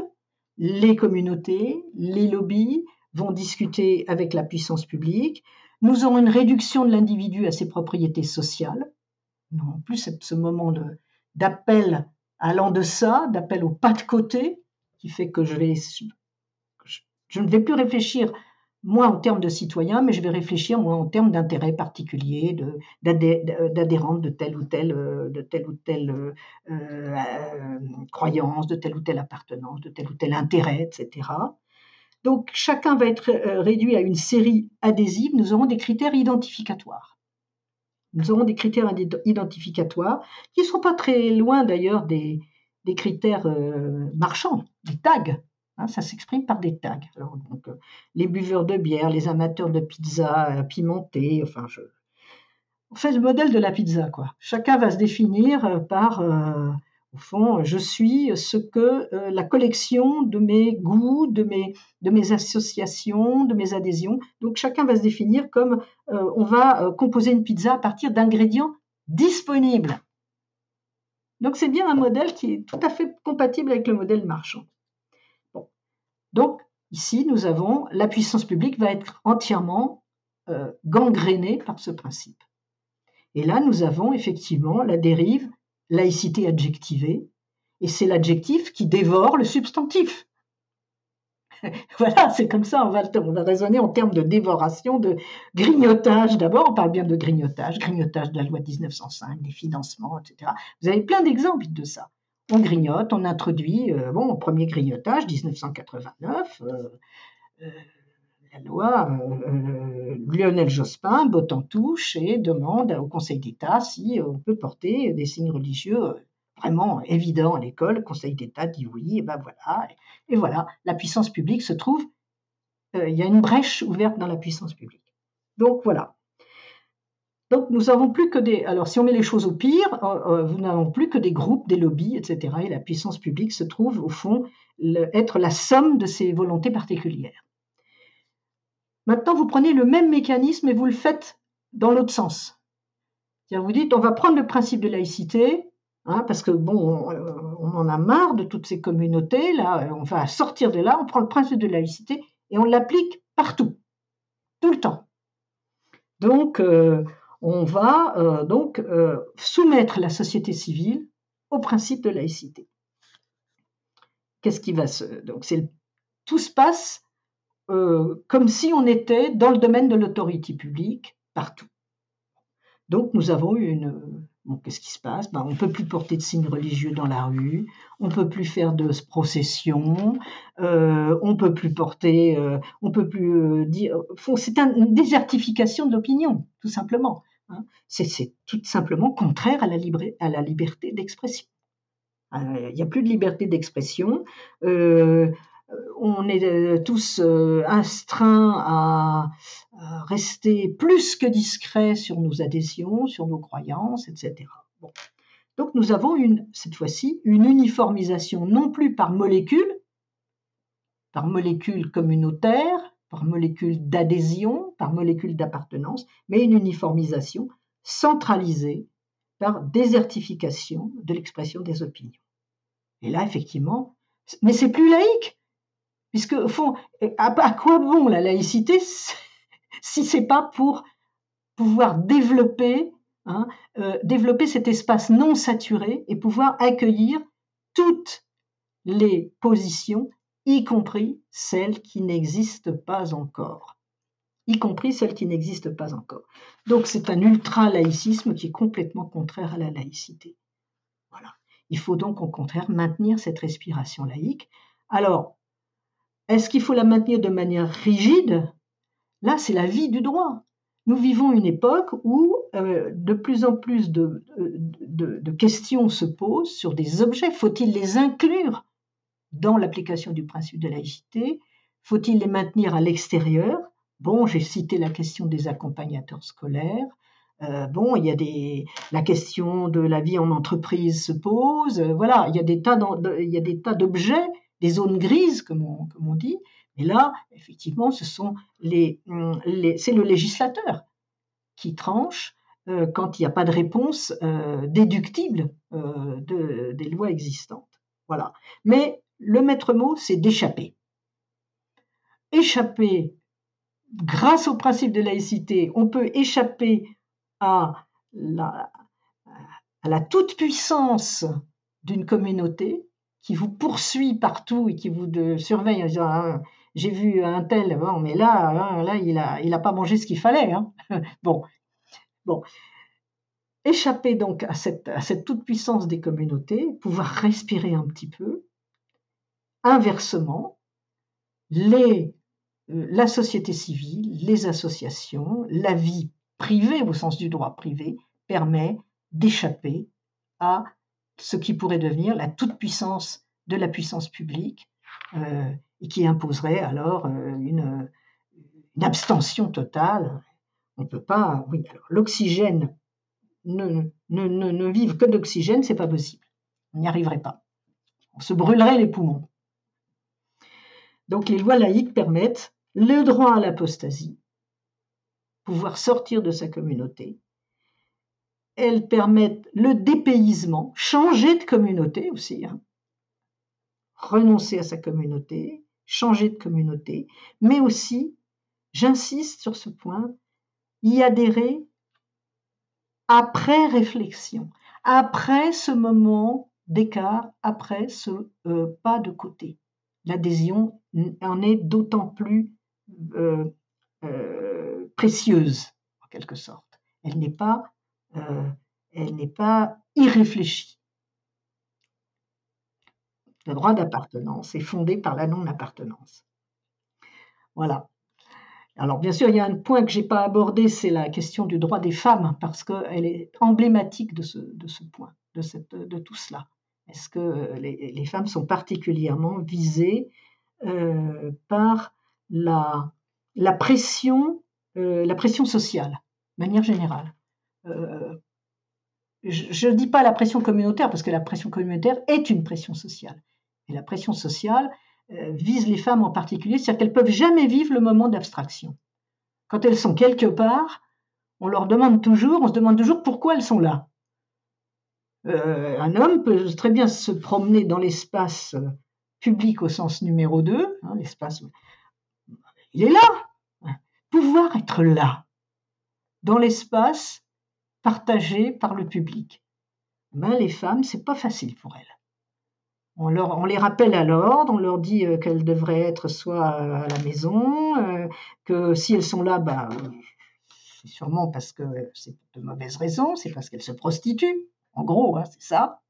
Les communautés, les lobbies vont discuter avec la puissance publique. Nous aurons une réduction de l'individu à ses propriétés sociales. Non plus ce moment d'appel à l'en-deçà, d'appel au pas de côté, qui fait que je vais, je, ne vais plus réfléchir moi en termes de citoyen, mais je vais réfléchir moi en termes d'intérêt particulier, d'adhérente de, telle ou telle, de telle ou telle euh, euh, croyance, de telle ou telle appartenance, de tel ou tel intérêt, etc. Donc chacun va être euh, réduit à une série adhésive. Nous aurons des critères identificatoires. Nous aurons des critères identificatoires qui ne sont pas très loin d'ailleurs des, critères euh, marchands, des tags. Hein, ça s'exprime par des tags. donc, euh, les buveurs de bière, les amateurs de pizza pimentée, enfin, je... on fait le modèle de la pizza. Quoi. Chacun va se définir par au fond, je suis ce que euh, la collection de mes goûts, de mes, associations, de mes adhésions. Donc chacun va se définir comme euh, on va euh, composer une pizza à partir d'ingrédients disponibles. Donc c'est bien un modèle qui est tout à fait compatible avec le modèle marchand. Donc ici, nous avons la puissance publique va être entièrement gangrénée par ce principe. Et là, nous avons effectivement la dérive laïcité adjectivée, Et c'est l'adjectif qui dévore le substantif. voilà, c'est comme ça, on va, on va raisonner en termes de dévoration, de grignotage. D'abord, on parle bien de grignotage, grignotage de la loi de 1905, des financements, etc. Vous avez plein d'exemples de ça. On grignote, on introduit, euh, bon, premier grignotage, 1989, euh, euh, loi, Lionel Jospin botte en touche et demande au Conseil d'État si on peut porter des signes religieux vraiment évident à l'école. Le Conseil d'État dit oui, et ben voilà. Et, voilà, la puissance publique se trouve, euh, il y a une brèche ouverte dans la puissance publique. Donc voilà. Donc nous n'avons plus que des. Alors si on met les choses au pire, euh, euh, nous n'avons plus que des groupes, des lobbies, etc. Et la puissance publique se trouve au fond être la somme de ces volontés particulières. Maintenant, vous prenez le même mécanisme et vous le faites dans l'autre sens. Vous dites, on va prendre le principe de laïcité, Hein, parce que bon, on, en a marre de toutes ces communautés, là, on va sortir de là, on prend le principe de laïcité et on l'applique partout, tout le temps. Donc, euh, on va euh, donc euh, soumettre la société civile au principe de laïcité. Qu'est-ce qui va se. Donc, tout se passe comme si on était dans le domaine de l'autorité publique partout. Donc, nous avons une, qu'est-ce qui se passe? Ben, On ne peut plus porter de signes religieux dans la rue, on ne peut plus faire de procession, euh, on ne peut plus porter, euh, on peut plus euh, dire. C'est une désertification de l'opinion, tout simplement. Hein. C'est tout simplement contraire à la liberté d'expression. Il n'y a plus de liberté d'expression on est tous astreints à, rester plus que discrets sur nos adhésions, sur nos croyances, etc. Donc nous avons une, cette fois-ci une uniformisation non plus par molécule, par molécule communautaire, par molécule d'adhésion, par molécule d'appartenance, mais une uniformisation centralisée par désertification de l'expression des opinions. Et là, effectivement, mais c'est plus laïque, puisque au fond, à quoi bon la laïcité si c'est pas pour pouvoir développer, hein, euh, développer cet espace non saturé et pouvoir accueillir toutes les positions, y compris celles qui n'existent pas encore y compris celles qui n'existent pas encore. Donc c'est un ultra-laïcisme qui est complètement contraire à la laïcité. Voilà. Il faut donc au contraire maintenir cette respiration laïque. Alors, est-ce qu'il faut la maintenir de manière rigide? Là, c'est la vie du droit. Nous vivons une époque où euh, de plus en plus de, questions se posent sur des objets. Faut-il les inclure dans l'application du principe de laïcité? Faut-il les maintenir à l'extérieur? Bon, j'ai cité la question des accompagnateurs scolaires. Euh, bon, il y a des, la question de la vie en entreprise se pose. voilà, il y a des tas d'objets, des zones grises, comme on dit, et là, effectivement, ce sont hum, les, c'est le législateur qui tranche euh, quand il n'y a pas de réponse euh, déductible euh, des lois existantes. Voilà. Mais le maître mot, c'est d'échapper. Échapper, grâce au principe de laïcité, on peut échapper à la, à la toute-puissance d'une communauté qui vous poursuit partout et qui vous surveille en disant ah, j'ai vu un tel, bon, mais là, hein, il a, il a pas mangé ce qu'il fallait. Hein. bon, bon. Échapper donc à cette, toute-puissance des communautés, pouvoir respirer un petit peu. Inversement, euh, la société civile, les associations, la vie privée au sens du droit privé permet d'échapper à ce qui pourrait devenir la toute-puissance de la puissance publique euh, et qui imposerait alors euh, une, abstention totale. On ne peut pas. Oui, alors l'oxygène, ne, ne, ne, vivre que d'oxygène, c'est pas possible. On n'y arriverait pas. On se brûlerait les poumons. Donc les lois laïques permettent le droit à l'apostasie, pouvoir sortir de sa communauté. Elles permettent le dépaysement, changer de communauté aussi, hein. renoncer à sa communauté, changer de communauté, mais aussi, j'insiste sur ce point, y adhérer après réflexion, après ce moment d'écart après ce pas de côté. L'adhésion en est d'autant plus précieuse, en quelque sorte. Elle n'est pas, elle n'est pas irréfléchie. Le droit d'appartenance est fondé par la non-appartenance. Voilà. Alors bien sûr, il y a un point que je n'ai pas abordé, c'est la question du droit des femmes, parce qu'elle est emblématique de ce, point, de, tout cela. Est-ce que les, femmes sont particulièrement visées euh, par la, pression, euh, la pression sociale, de manière générale? euh, Je ne dis pas la pression communautaire, parce que la pression communautaire est une pression sociale. Et la pression sociale, euh, vise les femmes en particulier, c'est-à-dire qu'elles peuvent jamais vivre le moment d'abstraction. Quand elles sont quelque part, on leur demande toujours, on se demande toujours pourquoi elles sont là. Euh, un homme peut très bien se promener dans l'espace euh, public au sens numéro 2, hein, l'espace. Il est là. Pouvoir être là, dans l'espace partagé par le public. Ben, les femmes, c'est pas facile pour elles. On, les rappelle à l'ordre, on leur dit euh, qu'elles devraient être soit à la maison, euh, que si elles sont là, bah, c'est sûrement parce que c'est de mauvaises raisons, c'est parce qu'elles se prostituent, en gros, hein, c'est ça.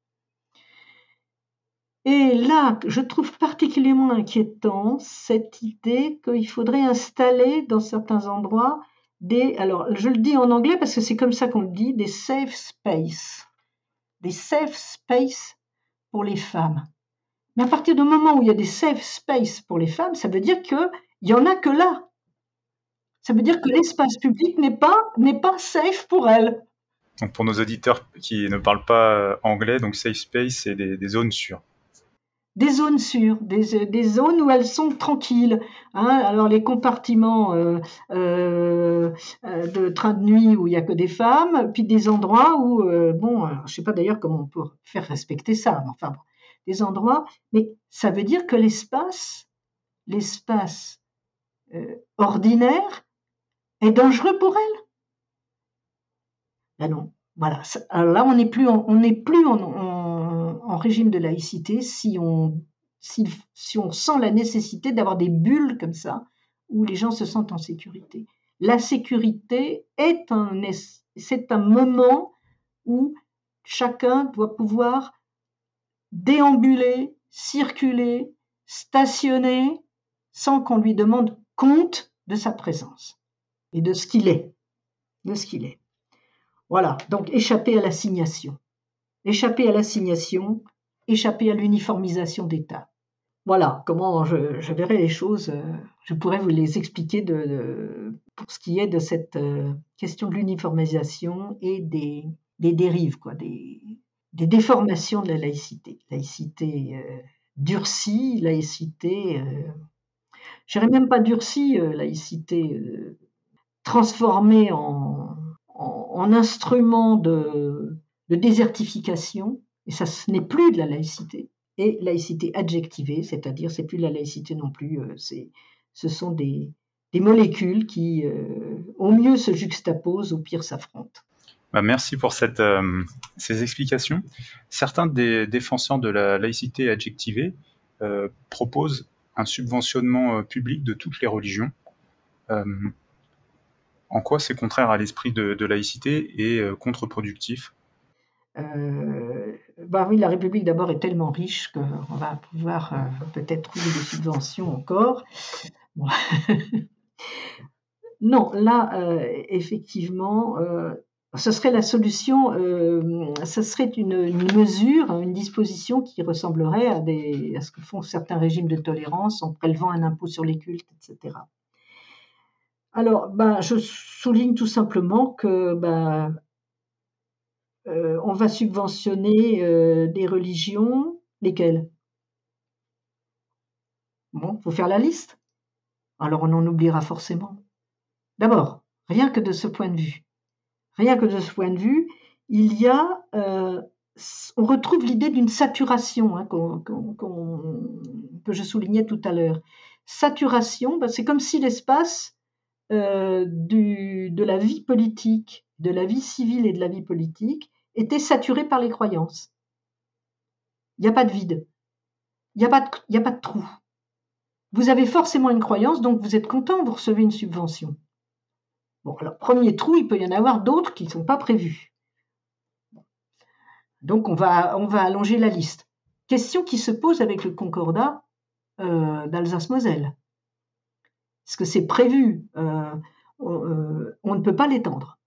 Et là, je trouve particulièrement inquiétant cette idée qu'il faudrait installer dans certains endroits alors je le dis en anglais parce que c'est comme ça qu'on le dit, des safe space, des safe space pour les femmes. Mais à partir du moment où il y a des safe space pour les femmes, ça veut dire qu'il n'y en a que là. Ça veut dire que l'espace public n'est pas, n'est pas safe pour elles. Donc pour nos auditeurs qui ne parlent pas euh, anglais, donc safe space, c'est des, zones sûres. Des zones sûres, des, des, zones où elles sont tranquilles. Hein. Alors les compartiments euh, euh, de train de nuit où il n'y a que des femmes, puis des endroits où, bon, je ne sais pas d'ailleurs comment on peut faire respecter ça, mais enfin des endroits, mais ça veut dire que l'espace, l'espace euh, ordinaire, est dangereux pour elle. Ben non, voilà. Alors là, on n'est plus, on n'est plus en, régime de laïcité si on, si, sent la nécessité d'avoir des bulles comme ça où les gens se sentent en sécurité. La sécurité est un moment où chacun doit pouvoir déambuler, circuler, stationner, sans qu'on lui demande compte de sa présence et de ce qu'il est, de ce qu'il est. Voilà, donc échapper à l'assignation, échapper à l'assignation, échapper à l'uniformisation d'État. Voilà comment je, verrai les choses. Je pourrais vous les expliquer pour ce qui est de cette euh, question de l'uniformisation et des, dérives, quoi, des, déformations de la laïcité. Laïcité euh, durcie, laïcité, euh, je dirais même pas durcie, euh, laïcité transformée en, instrument de, de, désertification, et ça ce n'est plus de la laïcité, et laïcité adjectivée, c'est-à-dire c'est plus de la laïcité non plus, c'est, ce sont des, molécules qui au mieux se juxtaposent, au pire s'affrontent. Bah, merci pour euh, ces explications. Certains des défenseurs de la laïcité adjectivée euh, proposent un subventionnement euh, public de toutes les religions. en quoi c'est contraire à l'esprit de, laïcité et contre-productif? Bah oui, la République d'abord est tellement riche qu'on va pouvoir peut-être trouver des subventions encore. non, là, effectivement, ce serait la solution, euh, ce serait une, mesure, une disposition qui ressemblerait à, ce que font certains régimes de tolérance en prélevant un impôt sur les cultes, etc. Alors, ben, je souligne tout simplement que ben, euh, on va subventionner euh, des religions, lesquelles? Bon, faut faire la liste. Alors on en oubliera forcément. D'abord, rien que de ce point de vue, Rien que de ce point de vue, il y a, euh, on retrouve l'idée d'une saturation hein, que je soulignais tout à l'heure. Saturation, ben, c'est comme si l'espace euh, de la vie politique, de la vie civile et de la vie politique était saturé par les croyances. Il n'y a pas de vide. Il n'y a, pas de, trou. Vous avez forcément une croyance, donc vous êtes content, vous recevez une subvention. Bon, alors, premier trou, il peut y en avoir d'autres qui ne sont pas prévus. Donc, on va, on va allonger la liste. Question qui se pose avec le concordat euh, d'Alsace-Moselle. Est-ce que c'est prévu? Euh, euh, on, ne peut pas l'étendre.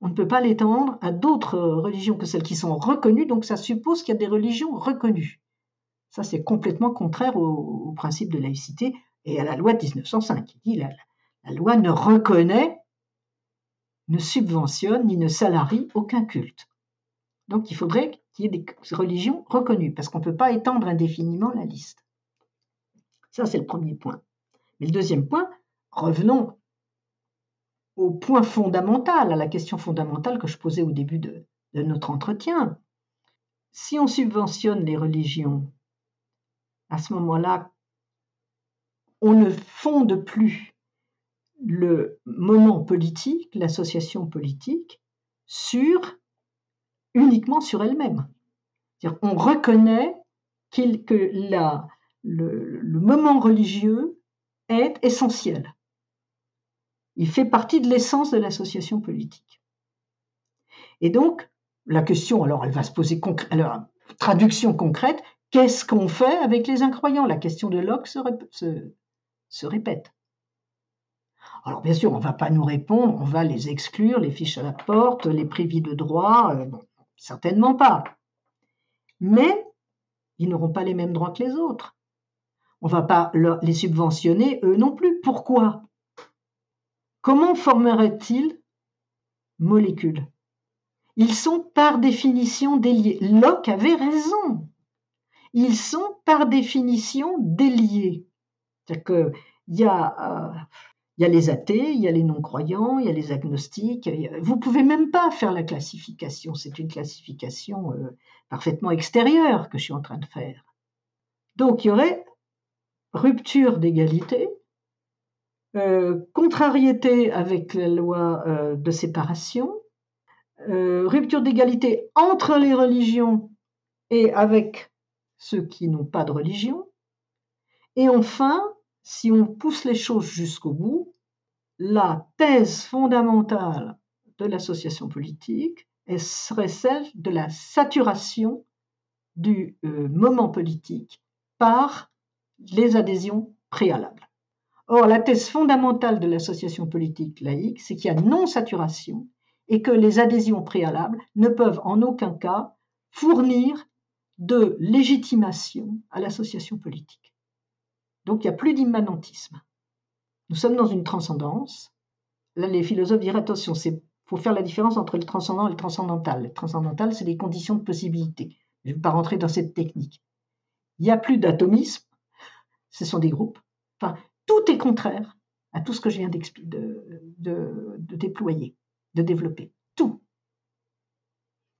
On ne peut pas l'étendre à d'autres religions que celles qui sont reconnues, donc ça suppose qu'il y a des religions reconnues. Ça, c'est complètement contraire au, principe de laïcité et à la loi de 1905 qui dit la, la loi ne reconnaît, ne subventionne ni ne salarie aucun culte. Donc il faudrait qu'il y ait des religions reconnues, parce qu'on ne peut pas étendre indéfiniment la liste. Ça, c'est le premier point. Mais le deuxième point, revenons au point fondamental, à la question fondamentale que je posais au début de, notre entretien. Si on subventionne les religions, à ce moment-là, on ne fonde plus le moment politique, l'association politique, sur uniquement sur elle-même. On reconnaît que le moment religieux est essentiel. Il fait partie de l'essence de l'association politique. Et donc, la question, alors elle va se poser, alors, traduction concrète, qu'est-ce qu'on fait avec les incroyants? La question de Locke se, répète. Alors bien sûr, on ne va pas nous répondre, on va les exclure, les fiches à la porte, les privés de droit, euh, certainement pas. Mais ils n'auront pas les mêmes droits que les autres. On ne va pas les subventionner eux non plus. Pourquoi? Comment formeraient-ils molécules? Ils sont par définition déliés. Locke avait raison. Ils sont par définition déliés. C'est-à-dire qu'il y a... Euh, il y a les athées, il y a les non-croyants, il y a les agnostiques. Vous ne pouvez même pas faire la classification. C'est une classification euh, parfaitement extérieure que je suis en train de faire. Donc il y aurait rupture d'égalité, euh, contrariété avec la loi euh, de séparation, euh, rupture d'égalité entre les religions et avec ceux qui n'ont pas de religion, et enfin, si on pousse les choses jusqu'au bout, la thèse fondamentale de l'association politique serait celle de la saturation du moment politique par les adhésions préalables. Or, la thèse fondamentale de l'association politique laïque, c'est qu'il y a non-saturation et que les adhésions préalables ne peuvent en aucun cas fournir de légitimation à l'association politique. Donc il n'y a plus d'immanentisme. Nous sommes dans une transcendance. Là, les philosophes diraient attention, il faut faire la différence entre le transcendant et le transcendantal. Le transcendantal, c'est les conditions de possibilité. Je ne vais pas rentrer dans cette technique. Il n'y a plus d'atomisme, ce sont des groupes. Enfin, tout est contraire à tout ce que je viens de, de, déployer, de développer. Tout.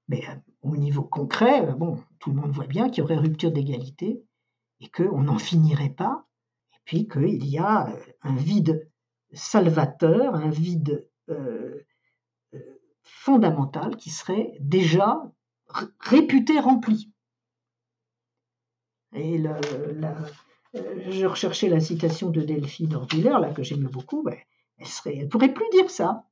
Mais euh, au niveau concret, euh, bon, tout le monde voit bien qu'il y aurait rupture d'égalité et qu'on n'en finirait pas, et puis qu'il y a euh, un vide salvateur, un vide fondamental qui serait déjà réputé rempli. Et je recherchais la citation de Delphine Ordulaire, là, que j'aime beaucoup, ben, elle serait, elle pourrait plus dire ça.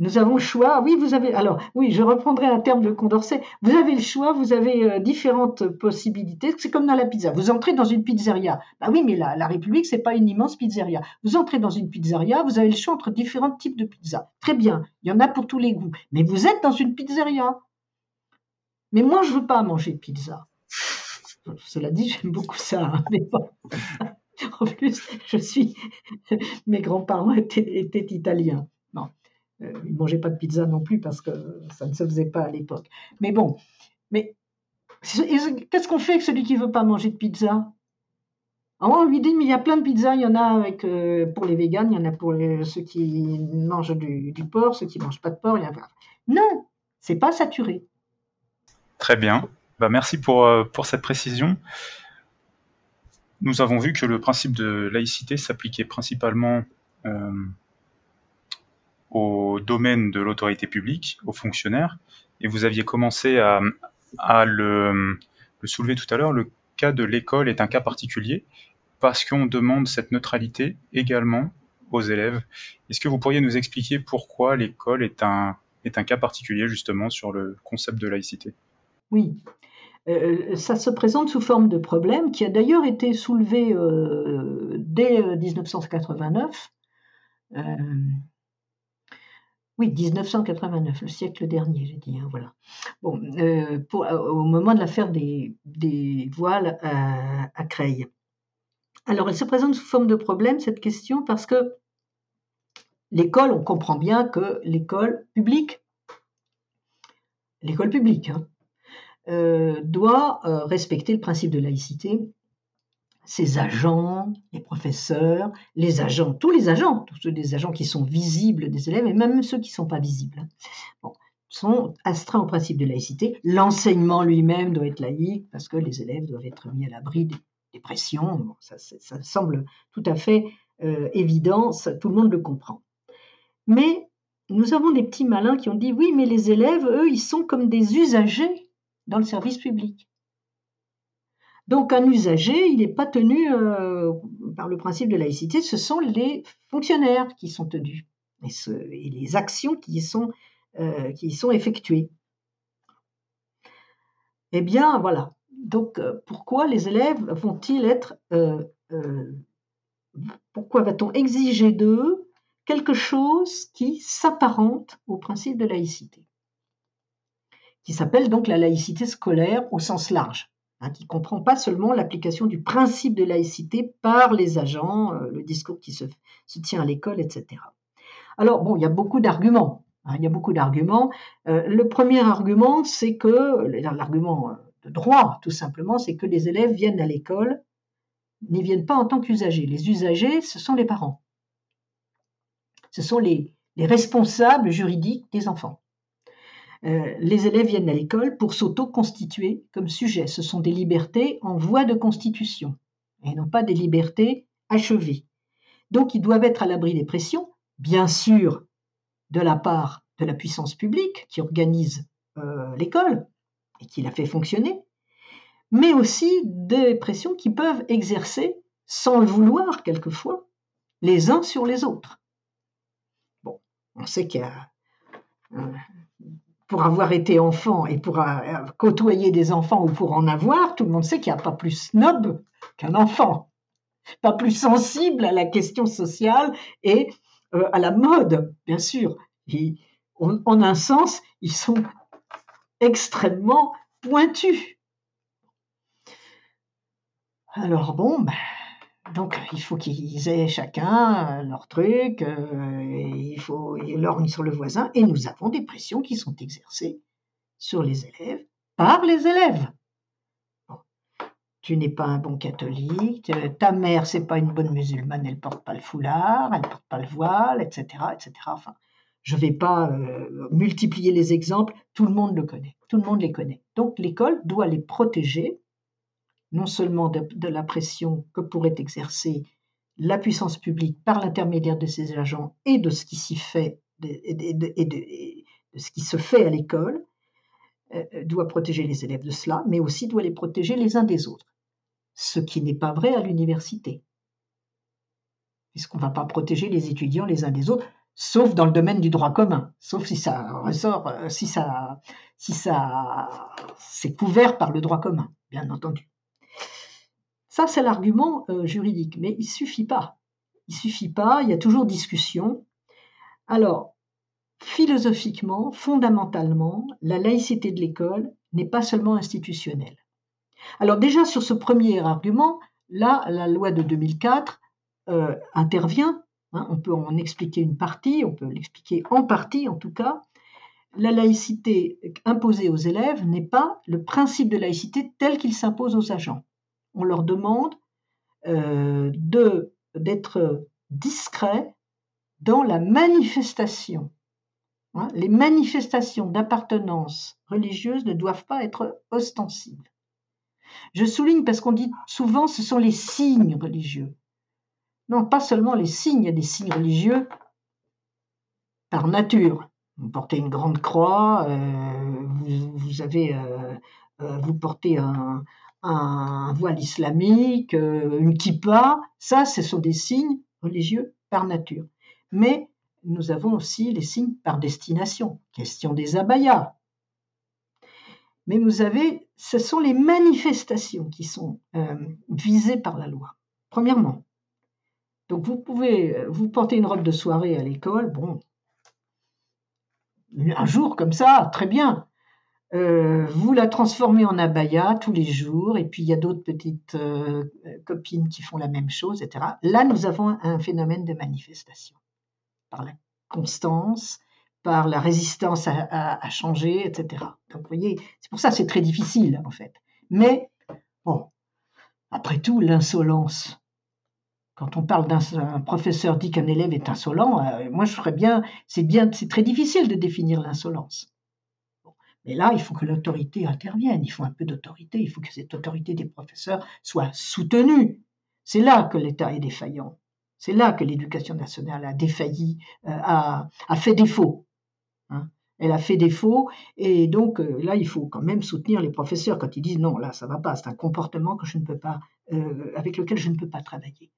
Nous avons le choix. Oui, vous avez. Alors, oui, je reprendrai un terme de Condorcet. Vous avez le choix. Vous avez euh, différentes possibilités. C'est comme dans la pizza. Vous entrez dans une pizzeria. Bah oui, mais la, la République, c'est pas une immense pizzeria. Vous entrez dans une pizzeria. Vous avez le choix entre différents types de pizza. Très bien. Il y en a pour tous les goûts. Mais vous êtes dans une pizzeria. Mais moi, je veux pas manger de pizza. Cela dit, j'aime beaucoup ça, hein, mais bon. en plus, je suis. Mes grands-parents étaient, italiens. Non, euh, ils ne mangeaient pas de pizza non plus parce que ça ne se faisait pas à l'époque. Mais bon, mais qu'est-ce qu'on fait avec celui qui ne veut pas manger de pizza? On lui dit, mais il y a plein de pizzas, il y en a avec, euh, pour les véganes, il y en a pour ceux qui mangent du, porc, ceux qui ne mangent pas de porc. Il y a... Non, c'est pas saturé. Très bien. Bah, merci pour, euh, pour cette précision. Nous avons vu que le principe de laïcité s'appliquait principalement euh, au domaine de l'autorité publique, aux fonctionnaires, et vous aviez commencé à, le le soulevez tout à l'heure, le cas de l'école est un cas particulier parce qu'on demande cette neutralité également aux élèves. Est-ce que vous pourriez nous expliquer pourquoi l'école est un cas particulier justement sur le concept de laïcité? Oui. Euh, ça se présente sous forme de problème qui a d'ailleurs été soulevé euh, dès 1989. Euh, oui, 1989, le siècle dernier, j'ai dit. Hein, voilà. Bon, au moment de l'affaire des, voiles à, à Creil. Alors, elle se présente sous forme de problème, cette question, parce que l'école, on comprend bien que l'école publique, l'école publique, hein, euh, doit euh, respecter le principe de laïcité. Ses agents, les professeurs, les agents, tous les agents, tous ceux des agents qui sont visibles des élèves et même ceux qui ne sont pas visibles, hein, sont astreints au principe de laïcité. L'enseignement lui-même doit être laïque parce que les élèves doivent être mis à l'abri des, pressions. ça, semble tout à fait euh, évident, tout le monde le comprend. Mais nous avons des petits malins qui ont dit oui, mais les élèves, eux, ils sont comme des usagers dans le service public. Donc un usager, il n'est pas tenu euh, par le principe de laïcité, ce sont les fonctionnaires qui sont tenus et, les actions qui y sont, euh, qui sont effectuées. Eh bien, voilà. Donc, euh, pourquoi les élèves vont-ils être... pourquoi va-t-on exiger d'eux quelque chose qui s'apparente au principe de laïcité, qui s'appelle donc la laïcité scolaire au sens large, hein, qui comprend pas seulement l'application du principe de laïcité par les agents, euh, le discours qui se, tient à l'école, etc. Alors bon, il y a beaucoup d'arguments. Hein, il y a beaucoup d'arguments. Euh, le premier argument, c'est que l'argument de droit, tout simplement, c'est que les élèves viennent à l'école, n'y viennent pas en tant qu'usagers. Les usagers, ce sont les parents ce sont les, responsables juridiques des enfants. Euh, les élèves viennent à l'école pour s'auto-constituer comme sujet. Ce sont des libertés en voie de constitution et non pas des libertés achevées. Donc ils doivent être à l'abri des pressions, bien sûr, de la part de la puissance publique qui organise euh, l'école et qui la fait fonctionner, mais aussi des pressions qui peuvent exercer, sans le vouloir quelquefois, les uns sur les autres. On sait qu'il y a, pour avoir été enfant et pour euh, côtoyer des enfants ou pour en avoir, tout le monde sait qu'il n'y a pas plus snob qu'un enfant, pas plus sensible à la question sociale et euh, à la mode, bien sûr. en un sens, ils sont extrêmement pointus. Alors bon, ben, donc il faut qu'ils aient chacun euh, leur truc, euh, il faut l'orne sur le voisin, et nous avons des pressions qui sont exercées sur les élèves par les élèves. Tu n'es pas un bon catholique, ta mère c'est pas une bonne musulmane, elle porte pas le foulard, elle porte pas le voile, etc., etc. Je ne vais pas euh, multiplier les exemples, tout le monde le connaît, tout le monde les connaît. Donc l'école doit les protéger non seulement de, la pression que pourrait exercer la puissance publique par l'intermédiaire de ses agents et de ce qui s'y fait et de, ce qui se fait à l'école, euh, doit protéger les élèves de cela, mais aussi doit les protéger les uns des autres. Ce qui n'est pas vrai à l'université, puisqu'on ne va pas protéger les étudiants les uns des autres, sauf dans le domaine du droit commun, sauf si ça ressort, euh, si ça, si ça, c'est couvert par le droit commun, bien entendu. Ça, c'est l'argument euh, juridique, mais il suffit pas. Il suffit pas, il y a toujours discussion. Alors, philosophiquement, fondamentalement, la laïcité de l'école n'est pas seulement institutionnelle. Alors déjà, sur ce premier argument, là, la loi de 2004 euh, intervient. Hein, on peut en expliquer une partie, on peut l'expliquer en partie en tout cas. La laïcité imposée aux élèves n'est pas le principe de laïcité tel qu'il s'impose aux agents on leur demande euh, d'être discrets dans la manifestation. Hein, les manifestations d'appartenance religieuse ne doivent pas être ostensibles. Je souligne parce qu'on dit souvent ce sont les signes religieux. Non, pas seulement les signes, il y a des signes religieux par nature. Vous portez une grande croix, euh, vous, avez, euh, vous portez un, un voile islamique, euh, une kippa, ça, ce sont des signes religieux par nature. Mais nous avons aussi les signes par destination, question des abayas. Mais vous avez, ce sont les manifestations qui sont euh, visées par la loi. Premièrement, donc vous pouvez euh, vous porter une robe de soirée à l'école, bon, un jour comme ça, très bien. Euh, vous la transformez en abaya tous les jours, et puis il y a d'autres petites euh, copines qui font la même chose, etc. Là, nous avons un phénomène de manifestation par la constance, par la résistance à, changer, etc. Donc, vous voyez, c'est pour ça que c'est très difficile, en fait. Mais, bon, après tout, l'insolence. Quand on parle d'un professeur dit qu'un élève est insolent, euh, moi je ferais bien, c'est bien, c'est très difficile de définir l'insolence. Mais là, il faut que l'autorité intervienne, il faut un peu d'autorité, il faut que cette autorité des professeurs soit soutenue. C'est là que l'État est défaillant. C'est là que l'éducation nationale a défailli, euh, a, fait défaut. Hein. Elle a fait défaut et donc euh, là, il faut quand même soutenir les professeurs quand ils disent non, là, ça va pas, c'est un comportement ne euh, avec lequel je ne peux pas travailler.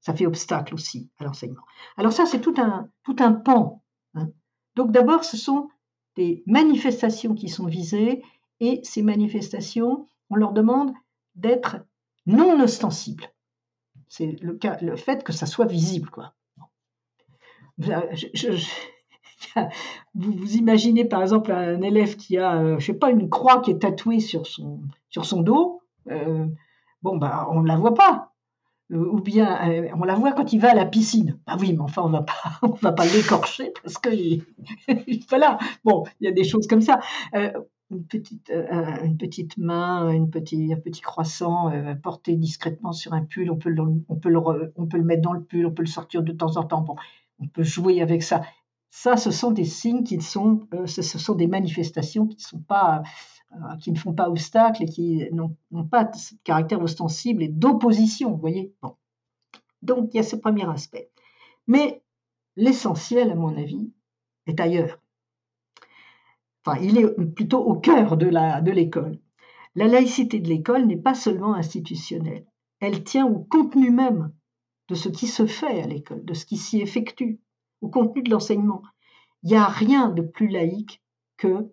Ça fait obstacle aussi à l'enseignement. Alors ça, c'est tout un, tout un pan. Hein. Donc d'abord, ce sont des manifestations qui sont visées et ces manifestations, on leur demande d'être non ostensibles. C'est le, cas, le fait que ça soit visible. Quoi. vous, vous imaginez par exemple un élève qui a, euh, je sais pas, une croix qui est tatouée sur son, dos. Euh, bah, on ne la voit pas. Euh, ou bien on la voit quand il va à la piscine. Bah oui, mais enfin on on va pas l'écorcher parce que voilà. Bon, il y a des choses comme ça une petite, euh, une petite main, un petit croissant euh, porté discrètement sur un pull, on peut, le, on, peut le, on peut le mettre dans le pull, on peut le sortir de temps en temps, bon, on peut jouer avec ça. Ça, ce sont des signes qui sont, euh, ce, sont des manifestations qui, sont pas, qui ne font pas obstacle et qui n'ont pas de caractère ostensible et d'opposition, vous voyez. Donc, il y a ce premier aspect. Mais l'essentiel, à mon avis, est ailleurs enfin, il est plutôt au cœur de l'école. La laïcité de l'école n'est pas seulement institutionnelle, elle tient au contenu même de ce qui se fait à l'école, de ce qui s'y effectue, au contenu de l'enseignement. Il n'y a rien de plus laïque que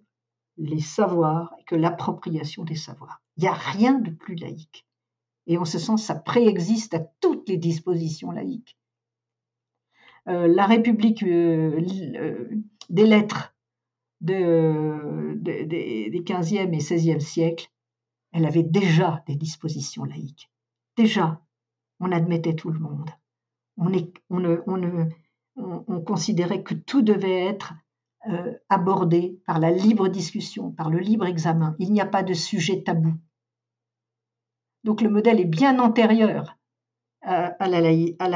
les savoirs et que l'appropriation des savoirs. Il n'y a rien de plus laïque. Et en ce sens, ça préexiste à toutes les dispositions laïques. Euh, la République euh, euh, des lettres de, des 15e et 16e siècles, elle avait déjà des dispositions laïques. Déjà, on admettait tout le monde. On, on, on, considérait que tout devait être euh, abordé par la libre discussion, par le libre examen. Il n'y a pas de sujet tabou. Donc le modèle est bien antérieur à, la,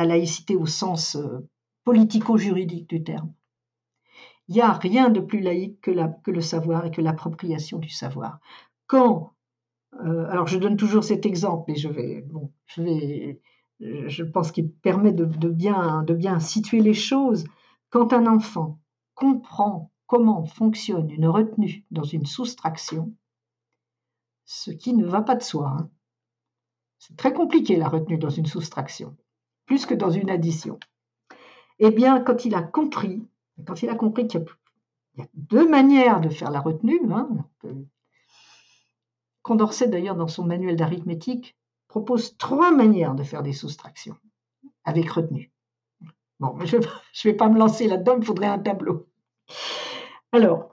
laïcité au sens euh, politico-juridique du terme. Il n'y a rien de plus laïque que, le savoir et que l'appropriation du savoir. Quand, euh, alors je donne toujours cet exemple, mais je vais, bon, je pense qu'il permet de bien situer les choses. Quand un enfant comprend comment fonctionne une retenue dans une soustraction, ce qui ne va pas de soi. Hein. C'est très compliqué la retenue dans une soustraction, plus que dans une addition. Eh bien, quand il a compris quand il a compris qu'il y, a deux manières de faire la retenue, hein, Condorcet d'ailleurs dans son manuel d'arithmétique propose trois manières de faire des soustractions avec retenue. Je ne vais pas me lancer là-dedans, il faudrait un tableau. Alors,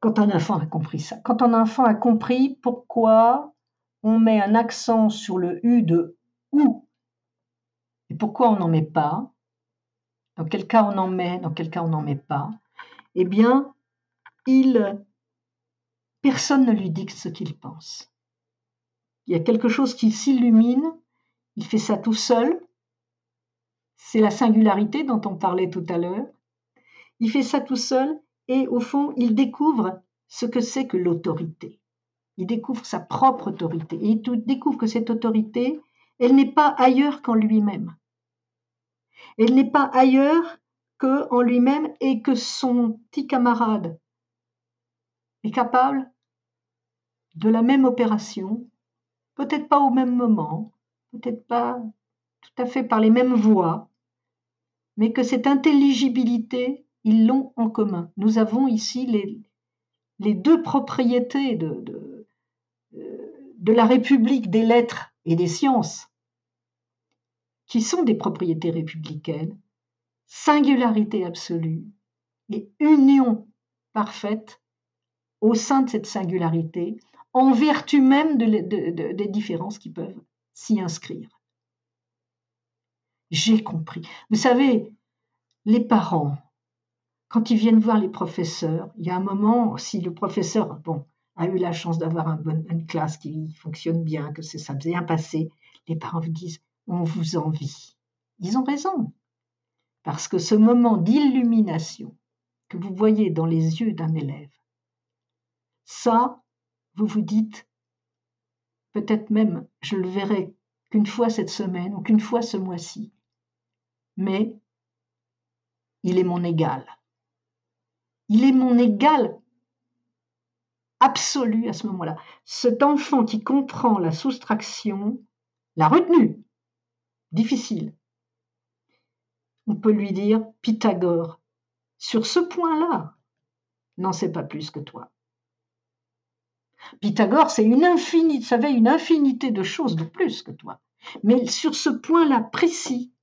quand un enfant a compris ça, quand un enfant a compris pourquoi on met un accent sur le U de ou et pourquoi on n'en met pas, dans quel cas on en met, dans quel cas on n'en met pas, eh bien, il, personne ne lui dicte ce qu'il pense. Il y a quelque chose qui s'illumine, il fait ça tout seul, c'est la singularité dont on parlait tout à l'heure, il fait ça tout seul et au fond, il découvre ce que c'est que l'autorité. Il découvre sa propre autorité et il découvre que cette autorité, elle n'est pas ailleurs qu'en lui-même. Elle n'est pas ailleurs que en lui-même et que son petit camarade est capable de la même opération peut-être pas au même moment, peut-être pas tout à fait par les mêmes voies, mais que cette intelligibilité, ils l'ont en commun. Nous avons ici les, deux propriétés de la République des lettres et des sciences, qui sont des propriétés républicaines, singularité absolue et union parfaite au sein de cette singularité, en vertu même des différences qui peuvent s'y inscrire. J'ai compris. Vous savez, les parents, quand ils viennent voir les professeurs, il y a un moment, si le professeur bon, a eu la chance d'avoir une classe qui fonctionne bien, que ça s'est bien passé, les parents vous disent on vous envie. Ils ont raison. Parce que ce moment d'illumination que vous voyez dans les yeux d'un élève, ça, vous vous dites, peut-être même je le verrai qu'une fois cette semaine ou qu'une fois ce mois-ci, mais il est mon égal. Il est mon égal absolu à ce moment-là. Cet enfant qui comprend la soustraction, la retenue, difficile. On peut lui dire Pythagore, sur ce point-là, n'en sait pas plus que toi. Pythagore, c'est une infinité, savait une infinité de choses de plus que toi. Mais sur ce point-là précis,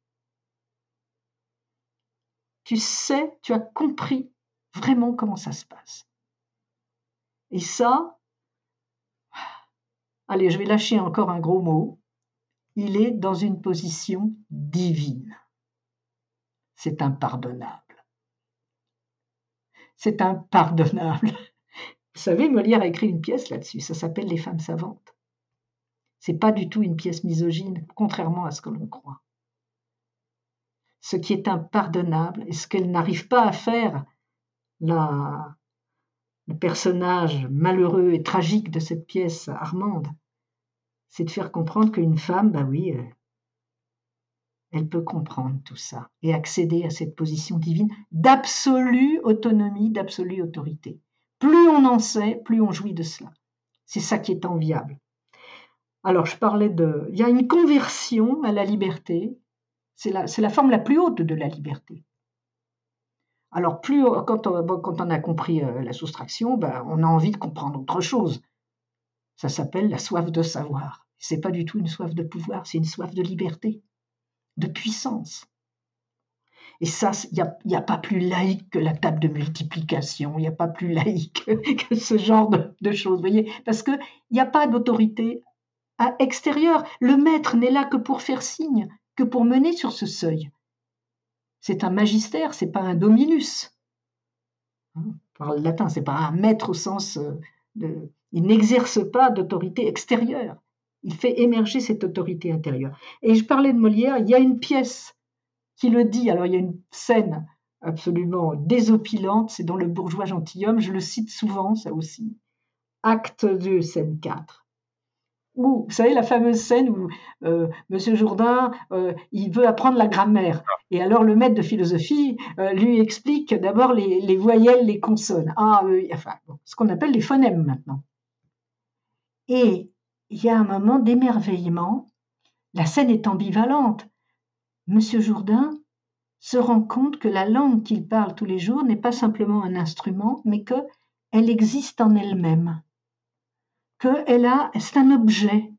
tu sais, tu as compris vraiment comment ça se passe. Et ça, allez, je vais lâcher encore un gros mot, il est dans une position divine. C'est impardonnable. C'est impardonnable. Vous savez, Molière a écrit une pièce là-dessus, ça s'appelle Les femmes savantes. C'est pas du tout une pièce misogyne, contrairement à ce que l'on croit. Ce qui est impardonnable et ce qu'elle n'arrive pas à faire, la, le personnage malheureux et tragique de cette pièce Armande, c'est de faire comprendre qu'une femme, ben oui, euh, elle peut comprendre tout ça et accéder à cette position divine d'absolue autonomie, d'absolue autorité. Plus on en sait, plus on jouit de cela. C'est ça qui est enviable. Alors, je parlais de... Il y a une conversion à la liberté. C'est la, forme la plus haute de la liberté. Alors, plus quand on, a compris euh, la soustraction, ben, on a envie de comprendre autre chose. Ça s'appelle la soif de savoir. C'est pas du tout une soif de pouvoir, c'est une soif de liberté, de puissance. Et ça, il n'y a, pas plus laïque que la table de multiplication, il n'y a pas plus laïque que ce genre de, choses, voyez, parce qu'il n'y a pas d'autorité extérieure. Le maître n'est là que pour faire signe, que pour mener sur ce seuil. C'est un magistère, c'est pas un dominus. Hein, par le latin, c'est pas un maître au sens euh, de. Il n'exerce pas d'autorité extérieure. Il fait émerger cette autorité intérieure. Et je parlais de Molière, il y a une pièce qui le dit. Alors il y a une scène absolument désopilante, c'est dans Le bourgeois gentilhomme, je le cite souvent, ça aussi. Acte 2, scène 4 vous savez, la fameuse scène où euh, Monsieur Jourdain, euh, il veut apprendre la grammaire. Et alors le maître de philosophie euh, lui explique d'abord les, voyelles, les consonnes. Ah, enfin, ce qu'on appelle les phonèmes maintenant. Et il y a un moment d'émerveillement. La scène est ambivalente. Monsieur Jourdain se rend compte que la langue qu'il parle tous les jours n'est pas simplement un instrument, mais qu'elle existe en elle-même qu'elle a, c'est un objet.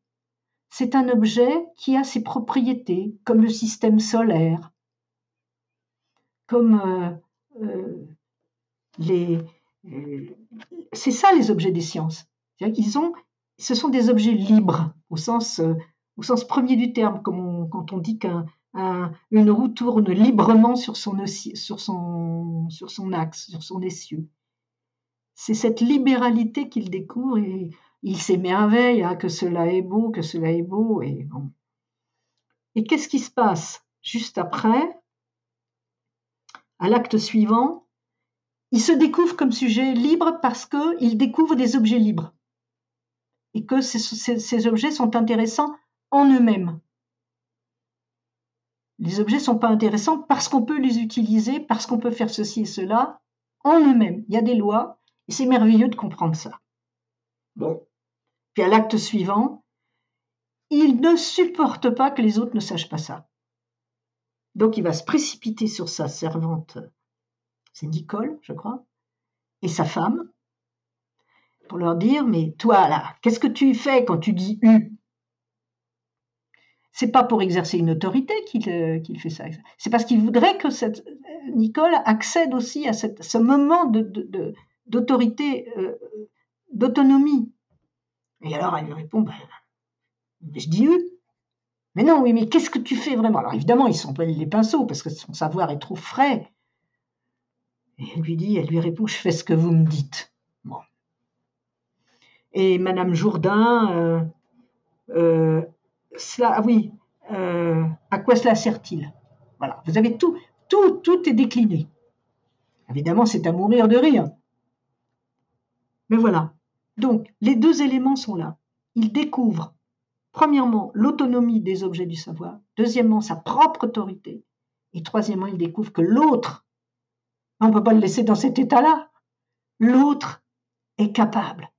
C'est un objet qui a ses propriétés, comme le système solaire, comme euh, euh, les. Euh, c'est ça les objets des sciences. Ils ont, ce sont des objets libres au sens, au sens premier du terme, comme quand on dit qu'une roue tourne librement sur son, sur, son, sur son axe, sur son essieu. C'est cette libéralité qu'il découvre et il s'émerveille, hein, que cela est beau, que cela est beau. Et, et qu'est-ce qui se passe juste après? À l'acte suivant, il se découvre comme sujet libre parce qu'il découvre des objets libres et que ces, objets sont intéressants en eux-mêmes. Les objets ne sont pas intéressants parce qu'on peut les utiliser, parce qu'on peut faire ceci et cela en eux-mêmes. Il y a des lois et c'est merveilleux de comprendre ça. Bon, puis à l'acte suivant, il ne supporte pas que les autres ne sachent pas ça. Donc il va se précipiter sur sa servante, c'est Nicole, je crois, et sa femme, pour leur dire, mais toi là, qu'est-ce que tu fais quand tu dis U C'est pas pour exercer une autorité qu'il euh, fait ça. C'est parce qu'il voudrait que cette, euh, Nicole accède aussi à ce moment d'autorité, euh, d'autonomie. Et alors elle lui répond, ben, je dis U. Mais non, oui, mais qu'est-ce que tu fais vraiment? Alors évidemment, ils sont pas les pinceaux parce que son savoir est trop frais. Et elle lui dit, elle lui répond, je fais ce que vous me dites. Bon. Et Madame Jourdain, euh, euh, cela, ah oui, euh, à quoi cela sert-il? Voilà, vous avez tout, tout, tout est décliné. Évidemment, c'est à mourir de rire. Mais voilà. Donc, les deux éléments sont là. Il découvre Premièrement, l'autonomie des objets du savoir. Deuxièmement, sa propre autorité. Et troisièmement, il découvre que l'autre, on ne peut pas le laisser dans cet état-là. L'autre est capable.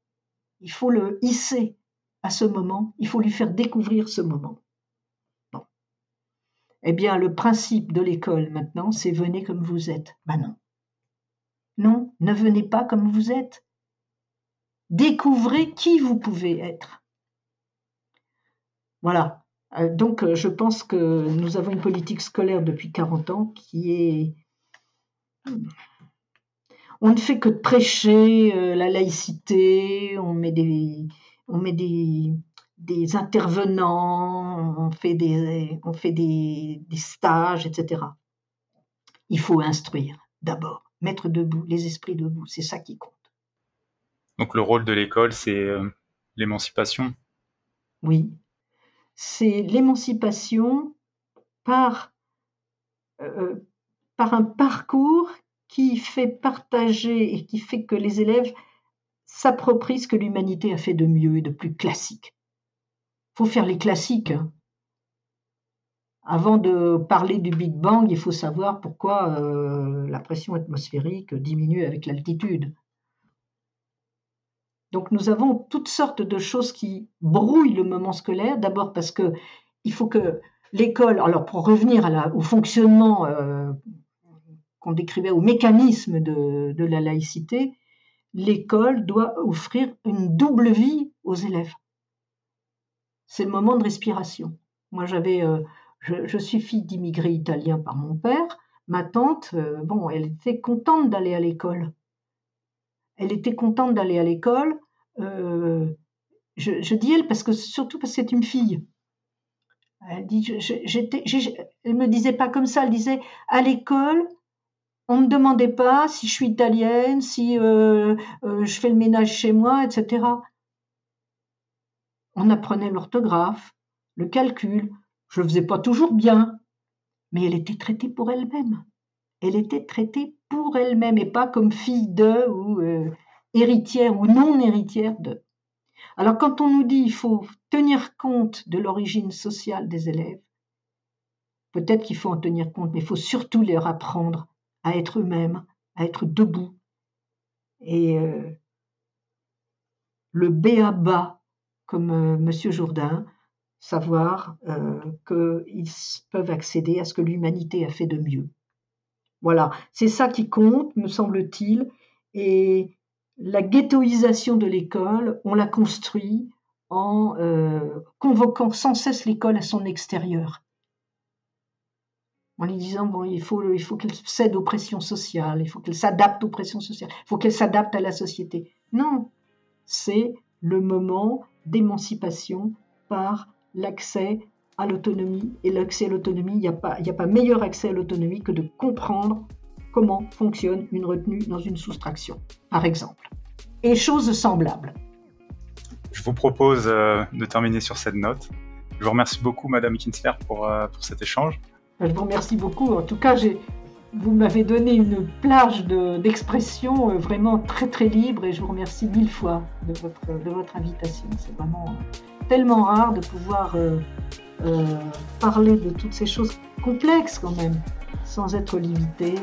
Il faut le hisser à ce moment, il faut lui faire découvrir ce moment. Bon. Eh bien, le principe de l'école maintenant, c'est venez comme vous êtes. Ben non. Non, ne venez pas comme vous êtes. Découvrez qui vous pouvez être. Voilà. Euh, donc, euh, je pense que nous avons une politique scolaire depuis 40 ans qui est... On ne fait que prêcher euh, la laïcité, on met des, on met des, des intervenants, on fait, des, on fait des, des stages, etc. Il faut instruire d'abord, mettre debout, les esprits debout, c'est ça qui compte. Donc le rôle de l'école, c'est l'émancipation Oui, c'est l'émancipation par, euh, par un parcours qui fait partager et qui fait que les élèves s'approprient ce que l'humanité a fait de mieux et de plus classique. Il faut faire les classiques. Hein. Avant de parler du Big Bang, il faut savoir pourquoi euh, la pression atmosphérique diminue avec l'altitude. Donc nous avons toutes sortes de choses qui brouillent le moment scolaire. D'abord parce que il faut que l'école, alors pour revenir au fonctionnement euh, qu'on décrivait, au mécanisme de, la laïcité, l'école doit offrir une double vie aux élèves. C'est le moment de respiration. Moi, j'avais, euh, je, suis fille d'immigrés italiens par mon père. Ma tante, euh, bon, elle était contente d'aller à l'école. Elle était contente d'aller à l'école euh, je, dis elle parce que surtout parce que c'est une fille. Elle me disait pas comme ça, elle disait à l'école, on me demandait pas si je suis italienne, si euh, euh, je fais le ménage chez moi, etc. On apprenait l'orthographe, le calcul. Je faisais pas toujours bien, mais elle était traitée pour elle-même. Elle était traitée pour elle-même et pas comme fille de ou héritière ou non héritière de. Alors quand on nous dit qu'il faut tenir compte de l'origine sociale des élèves, peut-être qu'il faut en tenir compte, mais il faut surtout leur apprendre à être eux-mêmes, à être debout. Et euh, le béaba, comme euh, M. Jourdain, savoir euh, qu'ils peuvent accéder à ce que l'humanité a fait de mieux. Voilà, c'est ça qui compte, me semble-t-il, et la ghettoisation de l'école, on la construit en euh, convoquant sans cesse l'école à son extérieur. En lui disant, bon, il faut, il faut qu'elle cède aux pressions sociales, il faut qu'elle s'adapte aux pressions sociales, il faut qu'elle s'adapte à la société. Non, c'est le moment d'émancipation par l'accès à l'autonomie. Et l'accès à l'autonomie, il n'y a, pas, a pas meilleur accès à l'autonomie que de comprendre comment fonctionne une retenue dans une soustraction, par exemple. Et choses semblables. Je vous propose euh, de terminer sur cette note. Je vous remercie beaucoup, Madame Kinsler, pour, euh, pour cet échange. Je vous remercie beaucoup. En tout cas, vous m'avez donné une plage d'expression euh, vraiment très très libre et je vous remercie mille fois de votre, de votre invitation. C'est vraiment tellement rare de pouvoir parler de toutes ces choses complexes quand même sans être limité.